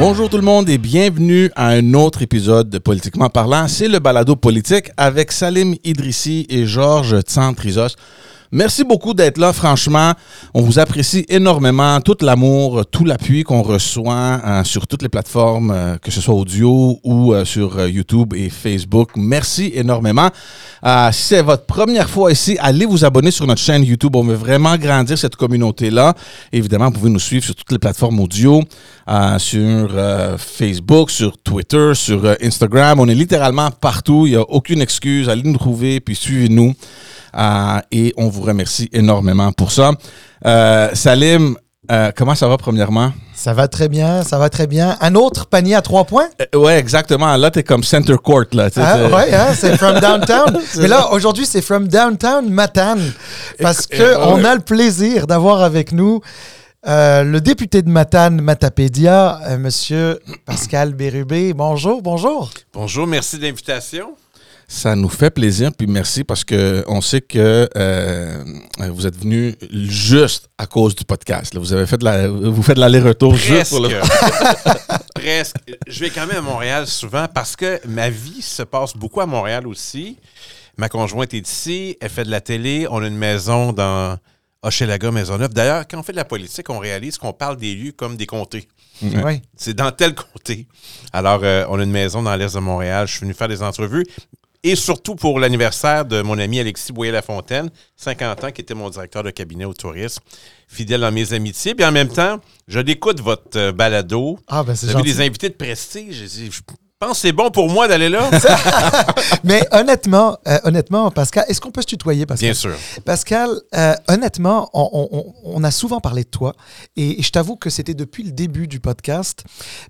Bonjour tout le monde et bienvenue à un autre épisode de Politiquement parlant. C'est le balado politique avec Salim Idrissi et Georges Tsantrizos. Merci beaucoup d'être là, franchement. On vous apprécie énormément, tout l'amour, tout l'appui qu'on reçoit euh, sur toutes les plateformes, euh, que ce soit audio ou euh, sur YouTube et Facebook. Merci énormément. Si c'est votre première fois ici, allez vous abonner sur notre chaîne YouTube. On veut vraiment grandir cette communauté-là. Évidemment, vous pouvez nous suivre sur toutes les plateformes audio, sur Facebook, sur Twitter, sur Instagram. On est littéralement partout. Il n'y a aucune excuse. Allez nous trouver, puis suivez-nous. Euh, et on vous remercie énormément pour ça. Euh, Salim, euh, comment ça va premièrement? Ça va très bien, ça va très bien. Un autre panier à trois points? Euh, ouais, exactement. Là, t'es comme center court. Là. Ah, ouais, hein, c'est from downtown. Mais là, aujourd'hui, c'est from downtown Matane. Parce Et- que et- on ouais. a le plaisir d'avoir avec nous euh, le député de Matane, Matapédia, euh, monsieur Pascal Bérubé. Bonjour, bonjour. Bonjour, merci de l'invitation. Ça nous fait plaisir, puis merci parce que on sait que euh, vous êtes venu juste à cause du podcast. là. Vous avez fait de la, vous faites de l'aller-retour juste Presque. pour le. Presque. Je vais quand même à Montréal souvent parce que ma vie se passe beaucoup à Montréal aussi. Ma conjointe est ici, elle fait de la télé, on a une maison dans Hochelaga, Maisonneuve. D'ailleurs, quand on fait de la politique, on réalise qu'on parle des lieux comme des comtés. Ouais. Oui. C'est dans tel comté. Alors, euh, on a une maison dans l'est de Montréal. Je suis venu faire des entrevues. Et surtout pour l'anniversaire de mon ami Alexis Boyer-Lafontaine, 50 ans, qui était mon directeur de cabinet au tourisme, fidèle dans mes amitiés. Puis en même temps, je l'écoute, votre euh, balado. Ah, ben c'est Vous avez gentil. des invités de prestige. Je pense que c'est bon pour moi d'aller là. Mais honnêtement, euh, honnêtement, Pascal, est-ce qu'on peut se tutoyer, Pascal? Bien sûr. Pascal, euh, honnêtement, on, on- on- on a souvent parlé de toi et, et je t'avoue que c'était depuis le début du podcast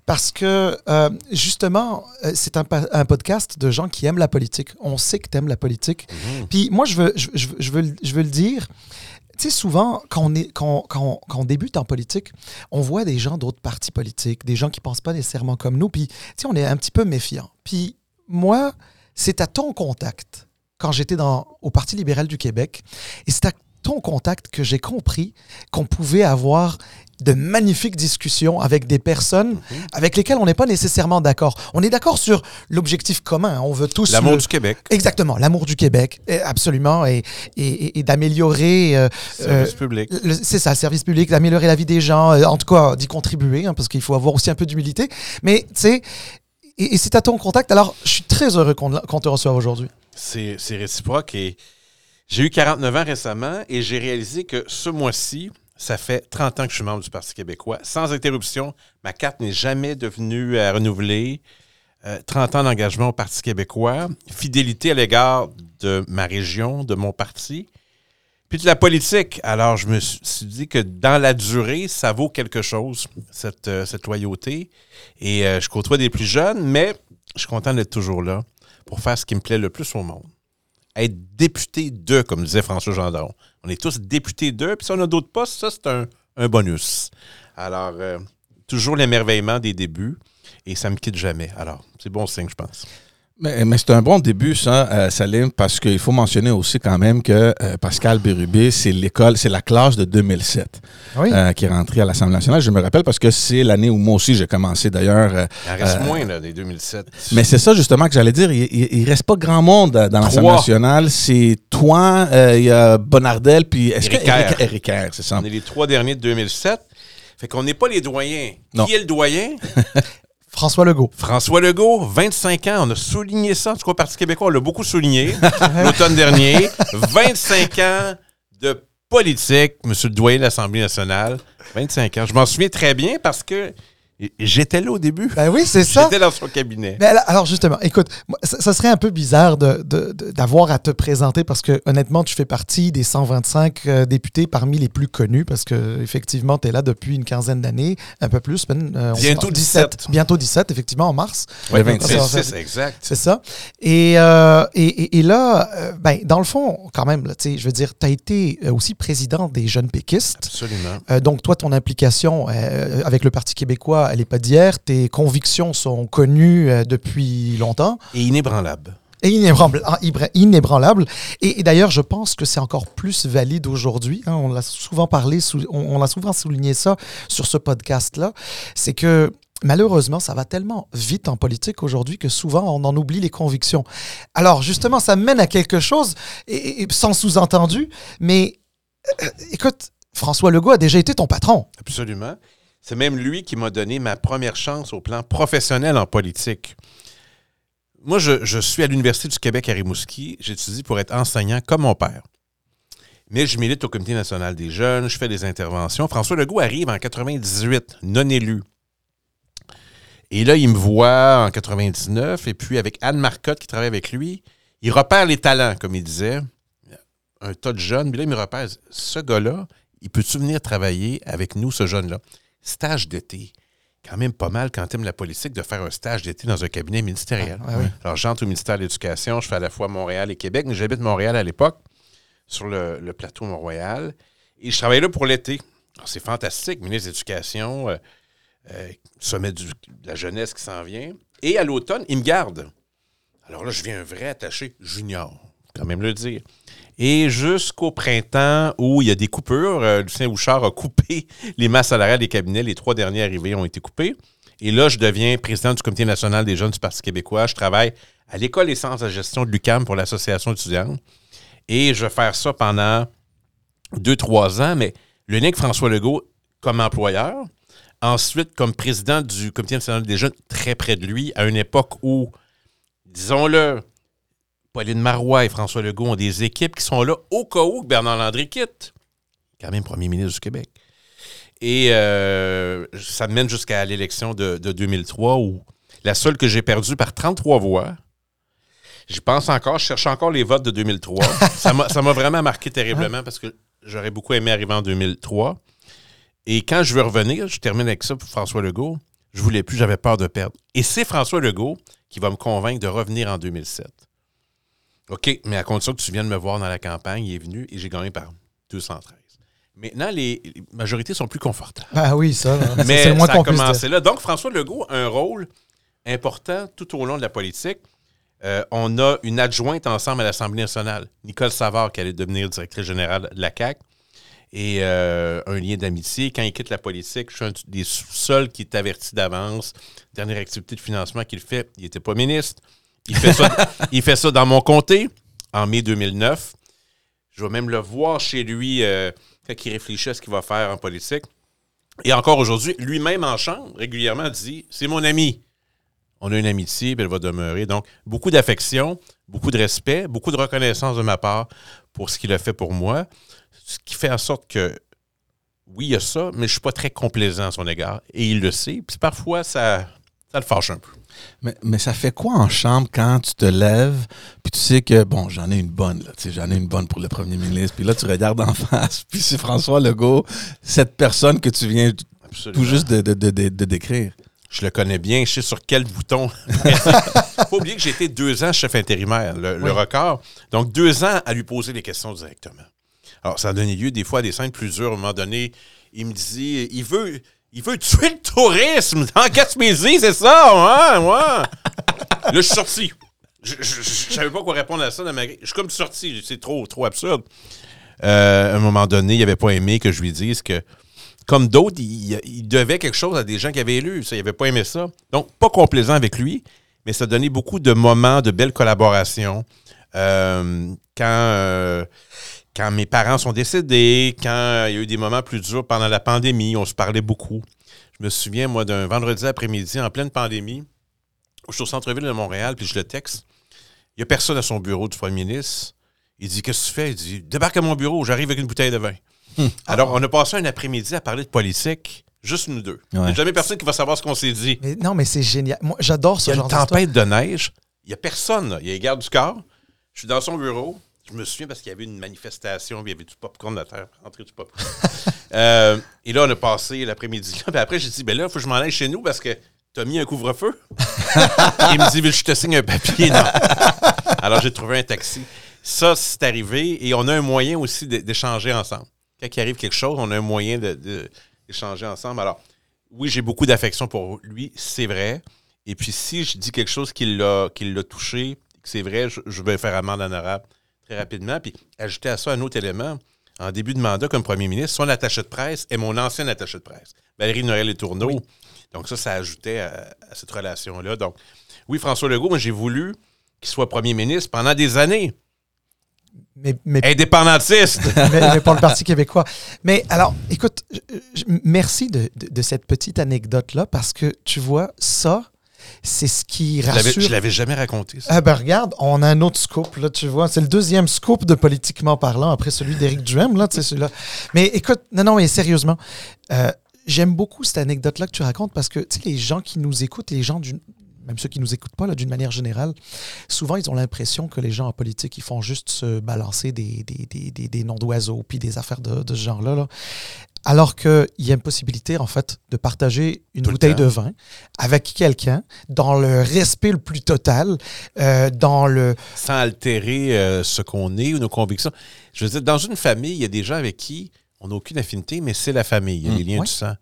parce que euh, justement, c'est un, podcast de gens qui aiment la politique. On sait que tu aimes la politique. Puis moi, je veux, je, je- je veux, je veux le dire. Tu souvent, quand on, est, quand, on débute en politique, on voit des gens d'autres partis politiques, des gens qui pensent pas nécessairement comme nous, puis, tu sais, on est un petit peu méfiant. Puis, moi, c'est à ton contact, quand j'étais au Parti libéral du Québec, et c'est à ton contact que j'ai compris qu'on pouvait avoir de magnifiques discussions avec des personnes avec lesquelles on n'est pas nécessairement d'accord. On est d'accord sur l'objectif commun. hein. On veut tous L'amour le- du Québec. Exactement, l'amour du Québec, absolument, et, et- et- d'améliorer, euh, Service euh, public. le- c'est ça, le service public, d'améliorer la vie des gens, euh, en tout cas d'y contribuer, hein, parce qu'il faut avoir aussi un peu d'humilité. Mais tu sais, et, et c'est à ton contact. Alors, je suis très heureux qu'on qu'on te reçoive aujourd'hui. C'est réciproque. Et j'ai eu 49 ans récemment et j'ai réalisé que ce mois-ci, ça fait 30 ans que je suis membre du Parti québécois. Sans interruption, ma carte n'est jamais devenue à renouveler. Euh, 30 ans d'engagement au Parti québécois, fidélité à l'égard de ma région, de mon parti, puis de la politique. Alors, je me suis dit que dans la durée, ça vaut quelque chose, cette, euh, loyauté. Et euh, je côtoie des plus jeunes, mais je suis content d'être toujours là pour faire ce qui me plaît le plus au monde. Être député de, comme disait François Gendron. On est tous députés de, puis si on a d'autres postes, ça, c'est un, un bonus. Alors, euh, toujours l'émerveillement des débuts, et ça me quitte jamais. Alors, c'est bon signe, je pense. Mais, mais c'est un bon début, ça, euh, Salim, parce qu'il faut mentionner aussi quand même que euh, Pascal Bérubé, c'est l'école, c'est la classe de 2007 Oui. euh, qui est rentrée à l'Assemblée nationale. Je me rappelle parce que c'est l'année où moi aussi j'ai commencé d'ailleurs. euh, Il en reste Euh, moins, là, des 2007. mais c'est ça justement que j'allais dire. Il, il, il reste pas grand monde dans l'Assemblée nationale. C'est toi, euh, il y a Bonardel, puis est-ce que Éric Kerr, c'est ça. On est les trois derniers de 2007. Fait qu'on n'est pas les doyens. Non. Qui est le doyen? François Legault. François Legault, 25 ans. On a souligné ça. En tout cas, Parti québécois, on l'a beaucoup souligné l'automne dernier. 25 ans de politique, Monsieur le doyen de l'Assemblée nationale. 25 ans. Je m'en souviens très bien parce que j'étais là au début. Ben oui, c'est ça. J'étais dans son cabinet. Alors- alors justement, écoute, ça, ça serait un peu bizarre de- de- de- d'avoir à te présenter parce que honnêtement, tu fais partie des 125 euh, députés parmi les plus connus parce que effectivement, tu es là depuis une quinzaine d'années, un peu plus. ben, euh, on- Bientôt 17. Bientôt 17, effectivement, en mars. Faire- 26, exact. C'est ça. Et, euh, et, et- et là, ben, dans le fond, quand même, là, tu sais, je veux dire, tu as été aussi président des jeunes péquistes. Absolument. Donc, toi, ton implication avec le Parti québécois, elle n'est pas d'hier. Tes convictions sont connues euh, depuis longtemps Et inébranlable. et inébranlable. ah, inébranlable. Et, et d'ailleurs, je pense que c'est encore plus valide aujourd'hui. hein. on l'a souvent parlé, sou- on, on a souvent souligné ça sur ce podcast-là. C'est que malheureusement, ça va tellement vite en politique aujourd'hui que souvent on en oublie les convictions. Alors justement, ça mène à quelque chose, et, et sans sous-entendu, mais euh, écoute, François Legault a déjà été ton patron. Absolument. C'est même lui qui m'a donné ma première chance au plan professionnel en politique. Moi, je, suis à l'Université du Québec à Rimouski. J'étudie pour être enseignant comme mon père. Mais je milite au Comité national des jeunes, je fais des interventions. François Legault arrive en 98, non élu. Et là, il me voit en 99, et puis avec Anne Marcotte qui travaille avec lui, il repère les talents, comme il disait. Un tas de jeunes. Puis là, il me repère, ce gars-là, il peut-tu venir travailler avec nous, ce jeune-là? Stage d'été. Quand même pas mal quand t'aimes la politique de faire un stage d'été dans un cabinet ministériel. Ah, ouais. Alors, j'entre au ministère de l'Éducation, je fais à la fois Montréal et Québec, mais j'habite Montréal à l'époque, sur le, le plateau Mont-Royal. Et je travaille là pour l'été. C'est fantastique, ministre de l'Éducation, euh, euh, sommet du- de la jeunesse qui s'en vient. Et à l'automne, il me garde. Alors là, je viens un vrai attaché junior, quand même le dire. Et jusqu'au printemps où il y a des coupures, euh, Lucien Bouchard a coupé les masses salariales des cabinets. Les trois derniers arrivés ont été coupés. Et là, je deviens président du Comité national des jeunes du Parti québécois. Je travaille à l'École des sciences de gestion de l'UCAM pour l'association étudiante. Et je vais faire ça pendant deux, trois ans, mais le avec François Legault comme employeur. Ensuite, comme président du Comité national des jeunes, très près de lui, à une époque où, disons-le, Pauline Marois et François Legault ont des équipes qui sont là au cas où Bernard Landry quitte. Quand même premier ministre du Québec. Et euh, ça me mène jusqu'à l'élection de, de 2003 où la seule que j'ai perdue par 33 voix. J'y pense encore, je cherche encore les votes de 2003. ça m'a ça m'a vraiment marqué terriblement parce que j'aurais beaucoup aimé arriver en 2003. Et quand je veux revenir, je termine avec ça pour François Legault, je voulais plus, j'avais peur de perdre. Et c'est François Legault qui va me convaincre de revenir en 2007. OK, mais à condition que tu viennes me voir dans la campagne, il est venu et j'ai gagné par 213. Maintenant, les, les majorités sont plus confortables. Ah oui, ça, là, c'est- Mais le moins ça a commencé là. Donc, François Legault a un rôle important tout au long de la politique. Euh, on a une adjointe ensemble à l'Assemblée nationale, Nicole Savard, qui allait devenir directrice générale de la CAQ, et euh, un lien d'amitié. Quand il quitte la politique, je suis un des seuls qui est averti d'avance. Dernière activité de financement qu'il fait, il n'était pas ministre. Il fait, ça, il fait ça dans mon comté en mai 2009. Je vais même le voir chez lui euh, quand il réfléchit à ce qu'il va faire en politique. Et encore aujourd'hui, lui-même en chambre, régulièrement dit C'est mon ami. On a une amitié, elle va demeurer. Donc, beaucoup d'affection, beaucoup de respect, beaucoup de reconnaissance de ma part pour ce qu'il a fait pour moi. Ce qui fait en sorte que, oui, il y a ça, mais je ne suis pas très complaisant à son égard. Et il le sait. Puis parfois, ça, ça le fâche un peu. Mais, mais ça fait quoi en chambre quand tu te lèves, puis tu sais que, bon, j'en ai une bonne, là, tu sais, j'en ai une bonne pour le premier ministre, puis là, tu regardes en face, puis c'est François Legault, cette personne que tu viens Absolument. tout juste de, de- de- de- de décrire. Je le connais bien, je sais sur quel bouton. Faut oublier que j'ai été deux ans chef intérimaire, le, le record. Donc, deux ans à lui poser des questions directement. Alors, ça a donné lieu des fois à des scènes plus dures. À un moment donné, il me dit il veut, il veut tuer le tourisme dans Gaspésie, c'est ça, ouais, ouais. Là, je suis sorti. Je, je, je savais pas quoi répondre à ça dans ma Je suis comme sorti, c'est trop, trop absurde. Euh, à un moment donné, il avait pas aimé que je lui dise que, comme d'autres, il, il devait quelque chose à des gens qui avaient élu. Ça, il n'avait pas aimé ça. Donc, pas complaisant avec lui, mais ça a donné beaucoup de moments de belles collaborations. Euh, quand, euh, quand mes parents sont décédés, quand il y a eu des moments plus durs pendant la pandémie, on se parlait beaucoup. Je me souviens, moi, d'un vendredi après-midi en pleine pandémie, je suis au centre-ville de Montréal, puis je le texte. Il n'y a personne à son bureau du premier ministre. Il dit Qu'est-ce que tu fais? Il dit Débarque à mon bureau, j'arrive avec une bouteille de vin. Alors, on a passé un après-midi à parler de politique, juste nous deux. Il n'y a jamais personne qui va savoir ce qu'on s'est dit. Mais non, mais c'est génial. Moi, j'adore Il ce y a genre une tempête de neige. Il n'y a personne. là. Il y a les gardes du corps. Je suis dans son bureau. Je me souviens parce qu'il y avait une manifestation. Il y avait du popcorn de terre. Rentrer du popcorn. Euh, et là, on a passé l'après-midi. Puis après, j'ai dit, ben là, il faut que je m'en aille chez nous parce que tu as mis un couvre-feu. il me dit, je te signe un papier? Non. Alors, j'ai trouvé un taxi. Ça, c'est arrivé. Et on a un moyen aussi d'é- d'échanger ensemble. Quand il arrive quelque chose, on a un moyen de- de- d'échanger ensemble. Alors, oui, j'ai beaucoup d'affection pour lui, c'est vrai. Et puis, si je dis quelque chose qui l'a touché, que c'est vrai, je, je vais faire amende honorable très rapidement. Puis, ajouter à ça un autre élément. En début de mandat comme premier ministre, son attaché de presse est mon ancien attaché de presse, Valérie Noël et Tourneau. Donc ça, ça ajoutait à, à cette relation-là. Donc oui, François Legault, moi j'ai voulu qu'il soit premier ministre pendant des années. Mais, mais, Indépendantiste. mais- mais pour le Parti québécois. Mais alors, écoute, je- je- merci de, de- de cette petite anecdote-là parce que tu vois, ça, c'est ce qui Je l'avais- rassure. je l'avais jamais raconté. Ça. Ah ben regarde, on a un autre scoop, là, tu vois. C'est le deuxième scoop de politiquement parlant après celui d'Éric Duhem, là, tu sais, celui-là. Mais écoute, non, non, mais sérieusement, euh, j'aime beaucoup cette anecdote-là que tu racontes parce que, tu sais, les gens qui nous écoutent, les gens d'une même ceux qui nous écoutent pas, là, d'une manière générale, souvent, ils ont l'impression que les gens en politique, ils font juste se balancer des, des, des, des- des noms d'oiseaux puis des affaires de, de ce genre-là. là. Alors qu'il y a une possibilité, en fait, de partager une Tout bouteille de vin avec quelqu'un dans le respect le plus total, euh, dans le... sans altérer euh, ce qu'on est ou nos convictions. Je veux dire, dans une famille, il y a des gens avec qui on n'a aucune affinité, mais c'est la famille, il y a Mm. des liens du sang.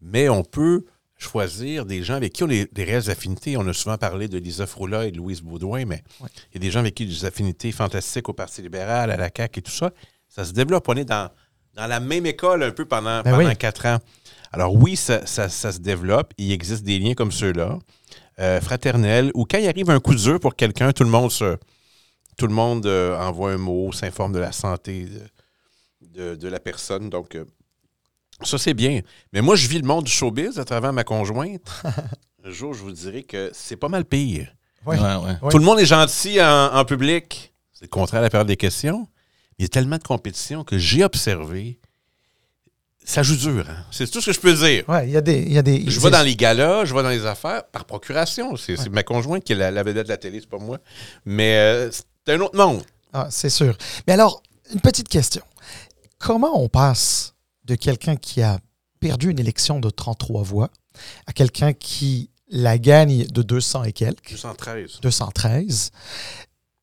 Mais on peut choisir des gens avec qui on a des, réelles affinités. On a souvent parlé de Lisa Froula et de Louise Baudouin, mais il y a des gens avec qui des affinités fantastiques au Parti libéral, à la CAQ et tout ça. Ça se développe. On est dans, dans la même école un peu pendant, Ben pendant oui. quatre ans. Alors oui, ça, ça- ça se développe. Il existe des liens comme ceux-là, euh, fraternels, où quand il arrive un coup dur pour quelqu'un, tout le monde se, tout le monde euh, envoie un mot, s'informe de la santé de, de- de la personne. Donc, euh, ça, c'est bien. Mais moi, je vis le monde du showbiz à travers ma conjointe. un jour, je vous dirais que c'est pas mal pire. Ouais. Ouais, ouais. Ouais. Tout le monde est gentil en, en public. C'est le contraire à la période des questions. Il y a tellement de compétition que j'ai observé. Ça joue dur. hein. C'est tout ce que je peux dire. Ouais, il y a des... Y a des Je vais dans les galas, je vais dans les affaires par procuration. C'est ma conjointe qui est la, la vedette de la télé, c'est pas moi. Mais euh, c'est un autre monde. Ah, c'est sûr. Mais alors, une petite question. Comment on passe de quelqu'un qui a perdu une élection de 33 voix à quelqu'un qui la gagne de 200 et quelques, 213. 213,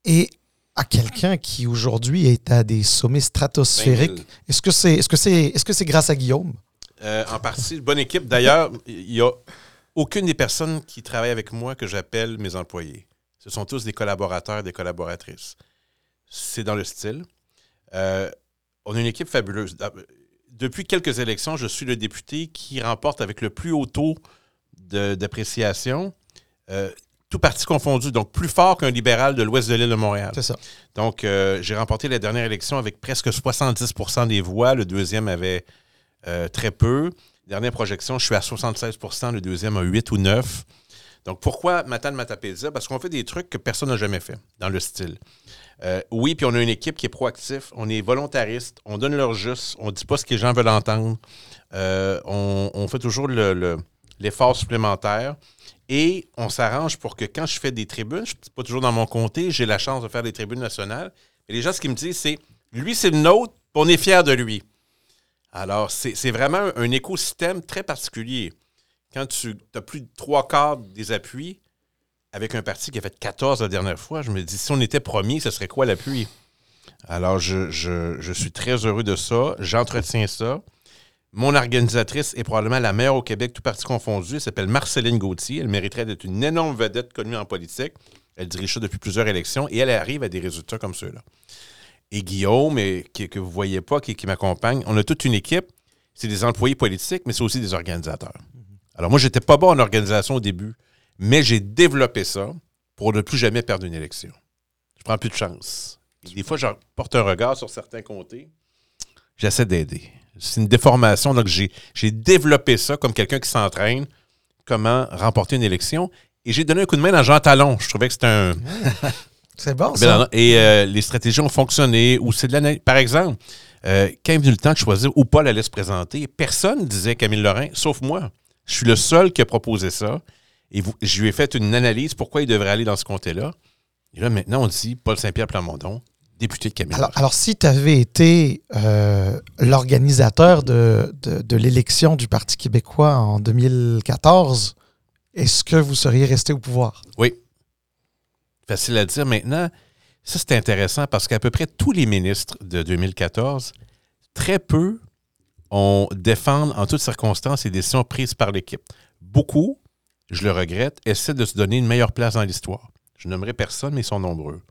et à quelqu'un qui aujourd'hui est à des sommets 20 stratosphériques? 000. Est-ce que c'est est -ce c'est est -ce c'est grâce à Guillaume? Euh, en partie, bonne équipe. D'ailleurs, il n'y a aucune des personnes qui travaillent avec moi que j'appelle mes employés. Ce sont tous des collaborateurs, des collaboratrices. C'est dans le style. Euh, on a une équipe fabuleuse. Depuis quelques élections, je suis le député qui remporte avec le plus haut taux d'appréciation, euh, tout parti confondu, donc plus fort qu'un libéral de l'ouest de l'île de Montréal. C'est ça. Donc, euh, j'ai remporté la dernière élection avec presque 70% des voix. Le deuxième avait euh, très peu. Dernière projection, je suis à 76% Le deuxième a 8 ou 9. Donc, pourquoi Matane Matapédia? Parce qu'on fait des trucs que personne n'a jamais fait dans le style. Euh, oui, puis on a une équipe qui est proactive, on est volontariste, on donne leur juste, on ne dit pas ce que les gens veulent entendre. Euh, on, on fait toujours le- le- l'effort supplémentaire. Et on s'arrange pour que quand je fais des tribunes, je ne suis pas toujours dans mon comté, j'ai la chance de faire des tribunes nationales. Et les gens, ce qu'ils me disent, c'est lui, c'est le nôtre, on est fiers de lui. Alors, c'est vraiment un, écosystème très particulier. Quand tu as plus de trois quarts des appuis avec un parti qui a fait 14 la dernière fois, je me dis, si on était premier, ce serait quoi l'appui? Alors, je suis très heureux de ça. J'entretiens ça. Mon organisatrice est probablement la meilleure au Québec, tout parti confondu. Elle s'appelle Marceline Gauthier. Elle mériterait d'être une énorme vedette connue en politique. Elle dirige ça depuis plusieurs élections et elle arrive à des résultats comme ceux-là. Et Guillaume, et, que vous ne voyez pas, qui, m'accompagne, on a toute une équipe. C'est des employés politiques, mais c'est aussi des organisateurs. Alors, moi, j'étais pas bon en organisation au début, mais j'ai développé ça pour ne plus jamais perdre une élection. Je prends plus de chance. Des fois, je porte un regard sur certains comtés. J'essaie d'aider. C'est une déformation. Donc, j'ai développé ça comme quelqu'un qui s'entraîne, comment remporter une élection. Et j'ai donné un coup de main à Jean Talon. Je trouvais que c'était un, C'est bon, ça. et euh, les stratégies ont fonctionné. Ou c'est de l'analyse. Par exemple, euh, quand est venu le temps de choisir ou pas la liste présentée, personne disait Camille Lorrain, sauf moi. Je suis le seul qui a proposé ça. Et vous- je lui ai fait une analyse pourquoi il devrait aller dans ce comté-là. Et là, maintenant, on dit Paul Saint-Pierre Plamondon, député de Camille Alors, si tu avais été euh, l'organisateur de, de, de l'élection du Parti québécois en 2014, est-ce que vous seriez resté au pouvoir? Oui. Facile à dire maintenant. Ça, c'est intéressant parce qu'à peu près tous les ministres de 2014, très peu on défendent en toutes circonstances les décisions prises par l'équipe. Beaucoup, je le regrette, essaient de se donner une meilleure place dans l'histoire. Je nommerai personne, mais ils sont nombreux.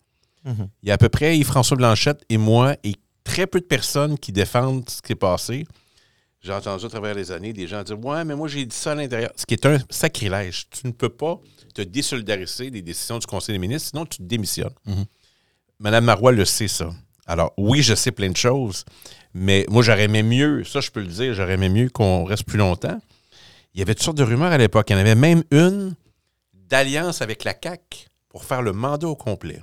Il y a à peu près Yves-François Blanchette et moi et très peu de personnes qui défendent ce qui est passé. J'ai entendu à travers les années des gens dire Ouais, mais moi, j'ai dit ça à l'intérieur. Ce qui est un sacrilège. Tu ne peux pas te désolidariser des décisions du Conseil des ministres, sinon tu démissionnes. Mhm. Madame Marois le sait, ça. Alors, oui, je sais plein de choses, mais moi, j'aurais aimé mieux, ça, je peux le dire, j'aurais aimé mieux qu'on reste plus longtemps. Il y avait toutes sortes de rumeurs à l'époque. Il y en avait même une d'alliance avec la CAC pour faire le mandat au complet.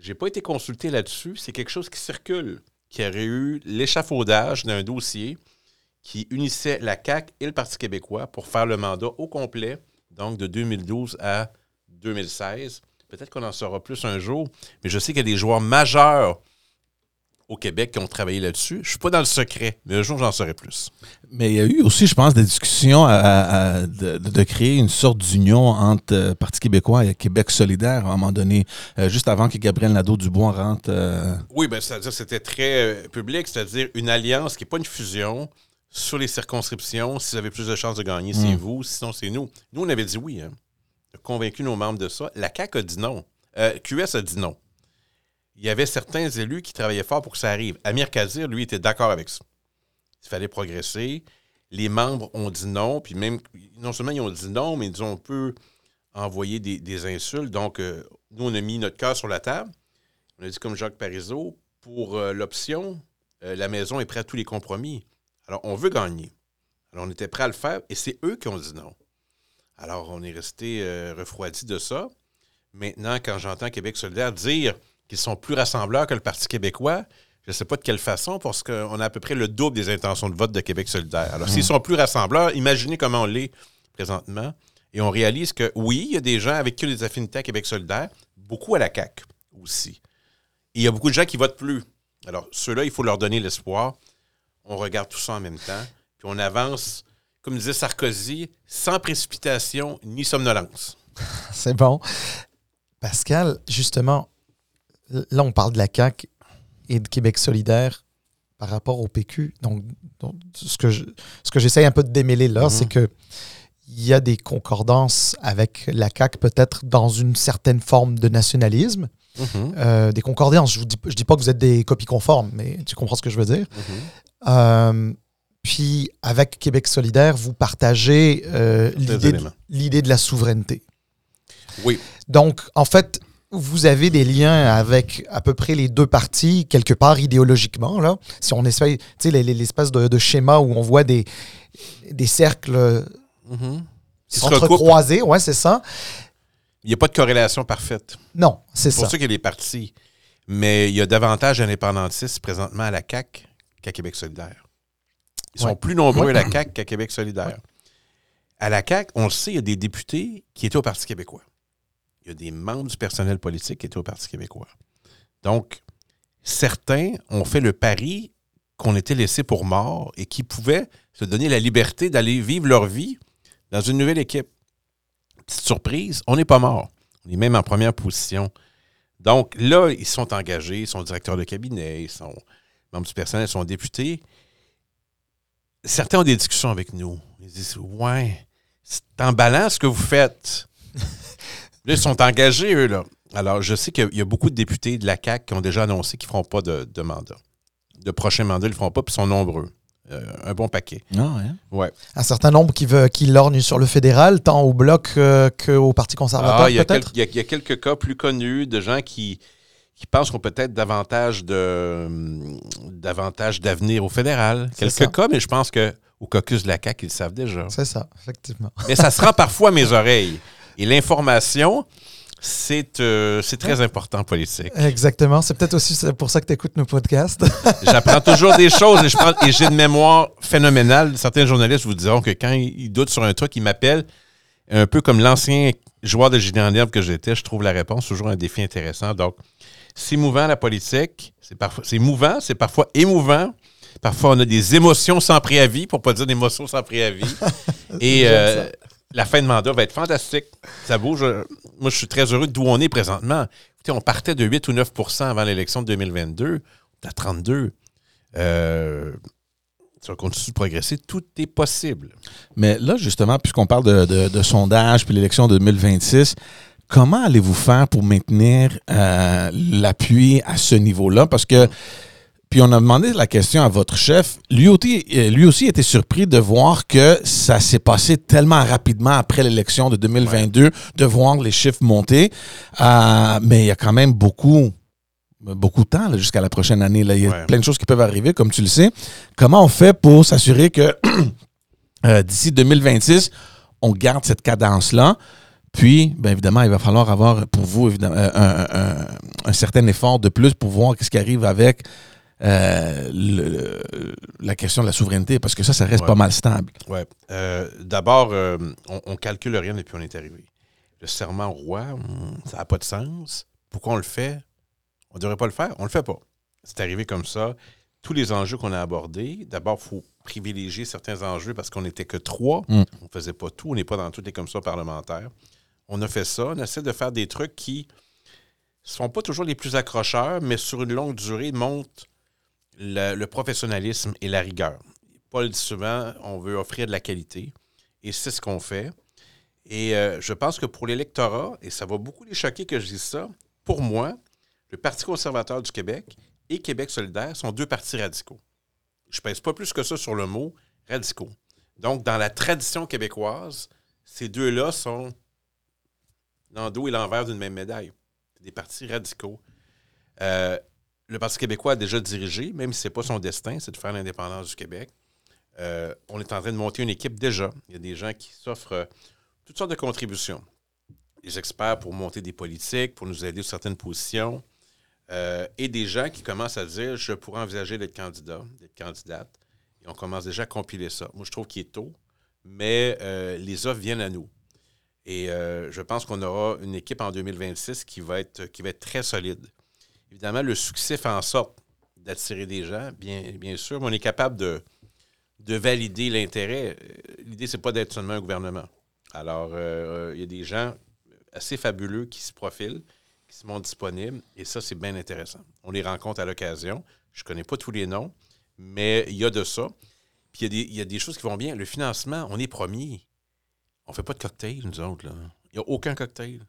J'ai pas été consulté là-dessus. C'est quelque chose qui circule, qui aurait eu l'échafaudage d'un dossier qui unissait la CAC et le Parti québécois pour faire le mandat au complet, donc de 2012 à 2016. Peut-être qu'on en saura plus un jour, mais je sais qu'il y a des joueurs majeurs au Québec qui ont travaillé là-dessus. Je ne suis pas dans le secret, mais un jour, j'en saurai plus. Mais il y a eu aussi, je pense, des discussions à- de, de créer une sorte d'union entre euh, Parti québécois et Québec solidaire à un moment donné, euh, juste avant que Gabriel Nadeau-Dubois rentre. euh, Oui, ben, c'est-à-dire que c'était très public, c'est-à-dire une alliance qui n'est pas une fusion sur les circonscriptions. Si vous avez plus de chances de gagner, c'est Mm. vous, sinon c'est nous. Nous, on avait dit oui. Hein. Convaincu nos membres de ça. La CAQ a dit non. QS a dit non. Il y avait certains élus qui travaillaient fort pour que ça arrive. Amir Kadir, lui, était d'accord avec ça. Il fallait progresser. Les membres ont dit non, puis même, non seulement ils ont dit non, mais ils ont peu envoyé des, des insultes. Donc, euh, nous, on a mis notre cœur sur la table. On a dit comme Jacques Parizeau, pour euh, l'option, euh, la maison est prête à tous les compromis. Alors, on veut gagner. Alors, on était prêt à le faire et c'est eux qui ont dit non. Alors, on est resté refroidi de ça. Maintenant, quand j'entends Québec solidaire dire qu'ils sont plus rassembleurs que le Parti québécois, je ne sais pas de quelle façon, parce qu'on a à peu près le double des intentions de vote de Québec solidaire. Alors, s'ils sont plus rassembleurs, imaginez comment on l'est présentement. Et on réalise que, oui, il y a des gens avec qui on a des affinités à Québec solidaire, beaucoup à la CAQ aussi. Et il y a beaucoup de gens qui votent plus. Alors, ceux-là, il faut leur donner l'espoir. On regarde tout ça en même temps, puis on avance, comme disait Sarkozy, sans précipitation ni somnolence. C'est bon. Pascal, justement, là, on parle de la CAQ et de Québec solidaire par rapport au PQ. Donc, donc, ce que je, j'essaye un peu de démêler là, Mhm. c'est que il y a des concordances avec la CAQ, peut-être dans une certaine forme de nationalisme. Mhm. Euh, des concordances. Je ne dis, je dis pas que vous êtes des copies conformes, mais tu comprends ce que je veux dire. Mhm. Euh, puis, avec Québec solidaire, vous partagez euh, l'idée de, éléments. l'idée de la souveraineté. Oui. Donc, en fait, vous avez des liens avec à peu près les deux parties, quelque part idéologiquement. Là. Si on essaye, tu sais, les- les- l'espèce de, de schéma où on voit des, des cercles. Qui se recoupent. entrecroisés, ouais, c'est ça. Il n'y a pas de corrélation parfaite. Non, c'est C'est pour ça. ça qu'il y a des partis. Mais il y a davantage d'indépendantistes présentement à la CAQ qu'à Québec solidaire. Ils sont plus nombreux à la CAQ qu'à Québec solidaire. À la CAQ, on le sait, il y a des députés qui étaient au Parti québécois. Des membres du personnel politique qui étaient au Parti québécois. Donc, certains ont fait le pari qu'on était laissés pour morts et qui pouvaient se donner la liberté d'aller vivre leur vie dans une nouvelle équipe. Petite surprise, on n'est pas mort. On est même en première position. Donc là, ils sont engagés, ils sont directeurs de cabinet, ils sont membres du personnel, ils sont députés. Certains ont des discussions avec nous. Ils disent Ouais, c'est emballant ce que vous faites. Là, ils sont engagés, eux, là. Alors, je sais qu'il y a beaucoup de députés de la CAQ qui ont déjà annoncé qu'ils ne feront pas de, de mandat. De prochains mandats, ils ne le feront pas, puis ils sont nombreux. Euh, un bon paquet. Non, hein? Ouais. Un certain nombre qui, veut, qui lorgnent sur le fédéral, tant au Bloc euh, qu'au Parti conservateur, Ah, il, y a peut-être? quel- il y a- il y a quelques cas plus connus de gens qui, qui pensent qu'on peut-être davantage de hum, davantage d'avenir au fédéral. Quelques ça. cas, mais je pense que au caucus de la CAQ, ils le savent déjà. C'est ça, effectivement. Mais ça se rend parfois à mes oreilles. Et l'information, c'est euh, très important politique. Exactement. C'est peut-être aussi pour ça que tu écoutes nos podcasts. J'apprends toujours des choses et j'ai une mémoire phénoménale. Certains journalistes vous diront que quand ils doutent sur un truc, ils m'appellent un peu comme l'ancien joueur de gilet en herbe que j'étais. Je trouve la réponse toujours un défi intéressant. Donc, c'est mouvant la politique. C'est mouvant, c'est parfois émouvant. Parfois, on a des émotions sans préavis, pour pas dire des émotions sans préavis. Et euh, la fin de mandat va être fantastique. Ça bouge. Moi, je suis très heureux d'où on est présentement. Écoutez, on partait de 8 ou 9% avant l'élection de 2022. On est à 32. Euh, continue de progresser. Tout est possible. Mais là, justement, puisqu'on parle de sondage puis l'élection de 2026, comment allez-vous faire pour maintenir euh, l'appui à ce niveau-là? Parce que Puis on a demandé la question à votre chef. Lui aussi, euh, lui aussi était surpris de voir que ça s'est passé tellement rapidement après l'élection de 2022, de voir les chiffres monter. Euh, mais il y a quand même beaucoup, beaucoup de temps jusqu'à la prochaine année. Là. Il y a Ouais. plein de choses qui peuvent arriver, comme tu le sais. Comment on fait pour s'assurer que euh, d'ici 2026, on garde cette cadence-là? Puis, bien évidemment, il va falloir avoir pour vous évidemment, un, un- un certain effort de plus pour voir qu'est-ce qui arrive avec euh, le- la question de la souveraineté, parce que ça, ça reste Ouais. pas mal stable. Ouais. Euh, D'abord, euh, on, on calcule rien depuis on est arrivé. Le serment au roi, hum, ça n'a pas de sens. Pourquoi on le fait? On ne devrait pas le faire? On ne le fait pas. C'est arrivé comme ça. Tous les enjeux qu'on a abordés, d'abord, il faut privilégier certains enjeux parce qu'on n'était que trois. Mm. On ne faisait pas tout. On n'est pas dans toutes les commissions parlementaires. On a fait ça. On essaie de faire des trucs qui ne sont pas toujours les plus accrocheurs, mais sur une longue durée montrent le, professionnalisme et la rigueur. Paul dit souvent, on veut offrir de la qualité. Et c'est ce qu'on fait. Et euh, je pense que pour l'électorat, et ça va beaucoup les choquer que je dise ça, pour moi, le Parti conservateur du Québec et Québec solidaire sont deux partis radicaux. Je ne pèse pas plus que ça sur le mot radicaux. Donc, dans la tradition québécoise, ces deux-là sont l'endos et l'envers d'une même médaille. Des partis radicaux. Euh, le Parti québécois a déjà dirigé, même si ce n'est pas son destin, c'est de faire l'indépendance du Québec. Euh, on est en train de monter une équipe déjà. Il y a des gens qui s'offrent euh, toutes sortes de contributions. Des experts pour monter des politiques, pour nous aider sur certaines positions, euh, et des gens qui commencent à dire je pourrais envisager d'être candidat, d'être candidate. Et on commence déjà à compiler ça. Moi, je trouve qu'il est tôt, mais les offres viennent à nous. Et je pense qu'on aura une équipe en 2026 qui va être, qui va être très solide. Évidemment, le succès fait en sorte d'attirer des gens, bien, sûr, mais on est capable de, de valider l'intérêt. Euh, L'idée, c'est pas d'être seulement un gouvernement. Alors, euh, il y a des gens assez fabuleux qui se profilent, qui se montrent disponibles, et ça, c'est bien intéressant. On les rencontre à l'occasion. Je ne connais pas tous les noms, mais il y a de ça. Puis il y, a des- y a des choses qui vont bien. Le financement, on est premier. On ne fait pas de cocktail, nous autres. là. Il n'y a aucun cocktail.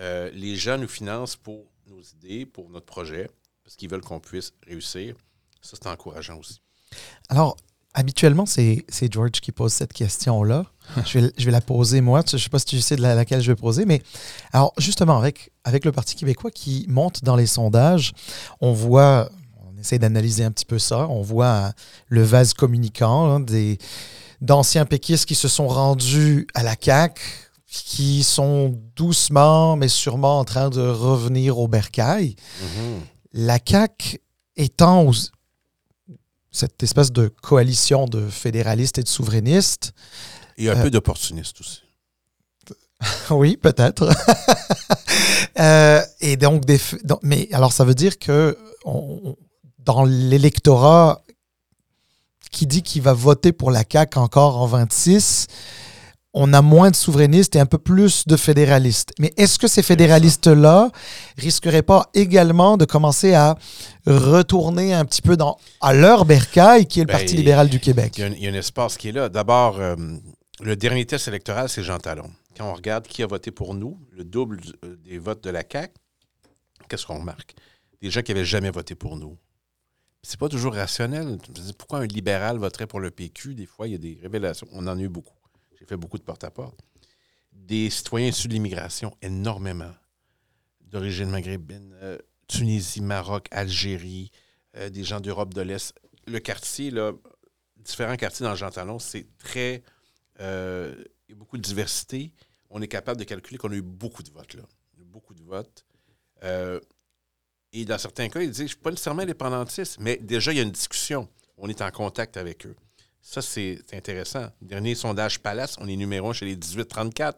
Euh, les gens nous financent pour nos idées, pour notre projet, parce qu'ils veulent qu'on puisse réussir. Ça, c'est encourageant aussi. Alors, habituellement, c'est George qui pose cette question-là. je, vais, je vais la poser moi. Je ne sais pas si tu sais de la- laquelle je vais poser, mais alors, justement, avec, avec le Parti québécois qui monte dans les sondages, on voit, on essaie d'analyser un petit peu ça, on voit hein, le vase communicant hein, des d'anciens péquistes qui se sont rendus à la CAQ, qui sont doucement, mais sûrement en train de revenir au bercail la CAQ étant aux- cette espèce de coalition de fédéralistes et de souverainistes, Il y a un Euh, peu d'opportunistes aussi. oui, peut-être. Euh, et donc, des, donc- mais alors, ça veut dire que on- dans l'électorat qui dit qu'il va voter pour la CAQ encore en 26, on a moins de souverainistes et un peu plus de fédéralistes. Mais est-ce que ces fédéralistes-là risqueraient pas également de commencer à retourner un petit peu dans, à leur bercail, qui est le Ben, Parti libéral du Québec? Il y, a un, il y a un espace qui est là. D'abord, euh, le dernier test électoral, c'est Jean Talon. Quand on regarde qui a voté pour nous, le double euh, des votes de la CAQ, qu'est-ce qu'on remarque? Des gens qui n'avaient jamais voté pour nous. C'est pas toujours rationnel. Pourquoi un libéral voterait pour le PQ? Des fois, il y a des révélations. On en a eu beaucoup. J'ai fait beaucoup de porte-à-porte. Des citoyens issus de l'immigration, énormément. D'origine maghrébine, euh, Tunisie, Maroc, Algérie, euh, des gens d'Europe de l'Est. Le quartier, là, différents quartiers dans Jean Talon, c'est très. euh, il y a beaucoup de diversité. On est capable de calculer qu'on a eu beaucoup de votes, là. Beaucoup de votes. Et dans certains cas, ils disent Je ne suis pas nécessairement indépendantiste, mais déjà, il y a une discussion. On est en contact avec eux. Ça, c'est intéressant. Dernier sondage Palace, on est numéro un chez les 18-34.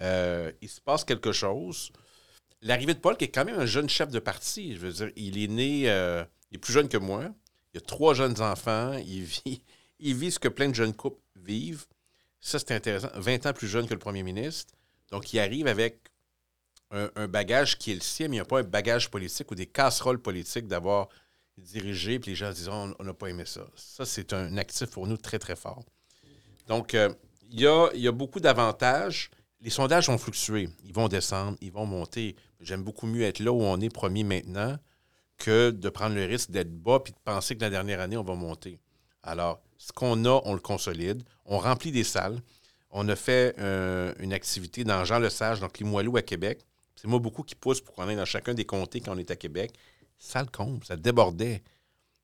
Euh, il se passe quelque chose. L'arrivée de Paul, qui est quand même un jeune chef de parti, je veux dire, il est né, euh, il est plus jeune que moi. Il a trois jeunes enfants. Il vit, il vit ce que plein de jeunes couples vivent. Ça, c'est intéressant. 20 ans plus jeune que le premier ministre. Donc, il arrive avec un bagage qui est le sien, mais il n'y a pas un bagage politique ou des casseroles politiques d'avoir dirigé, puis les gens disent on n'a pas aimé ça. Ça, c'est un actif pour nous très, très fort. Donc, euh, il y, a, y a beaucoup d'avantages. Les sondages vont fluctuer. Ils vont descendre, ils vont monter. J'aime beaucoup mieux être là où on est premier maintenant que de prendre le risque d'être bas puis de penser que la dernière année, on va monter. Alors, ce qu'on a, on le consolide. On remplit des salles. On a fait euh, une activité dans Jean Lesage, donc Limoilou à Québec. C'est moi beaucoup qui pousse pour qu'on aille dans chacun des comtés quand on est à Québec. Ça le comble, ça débordait.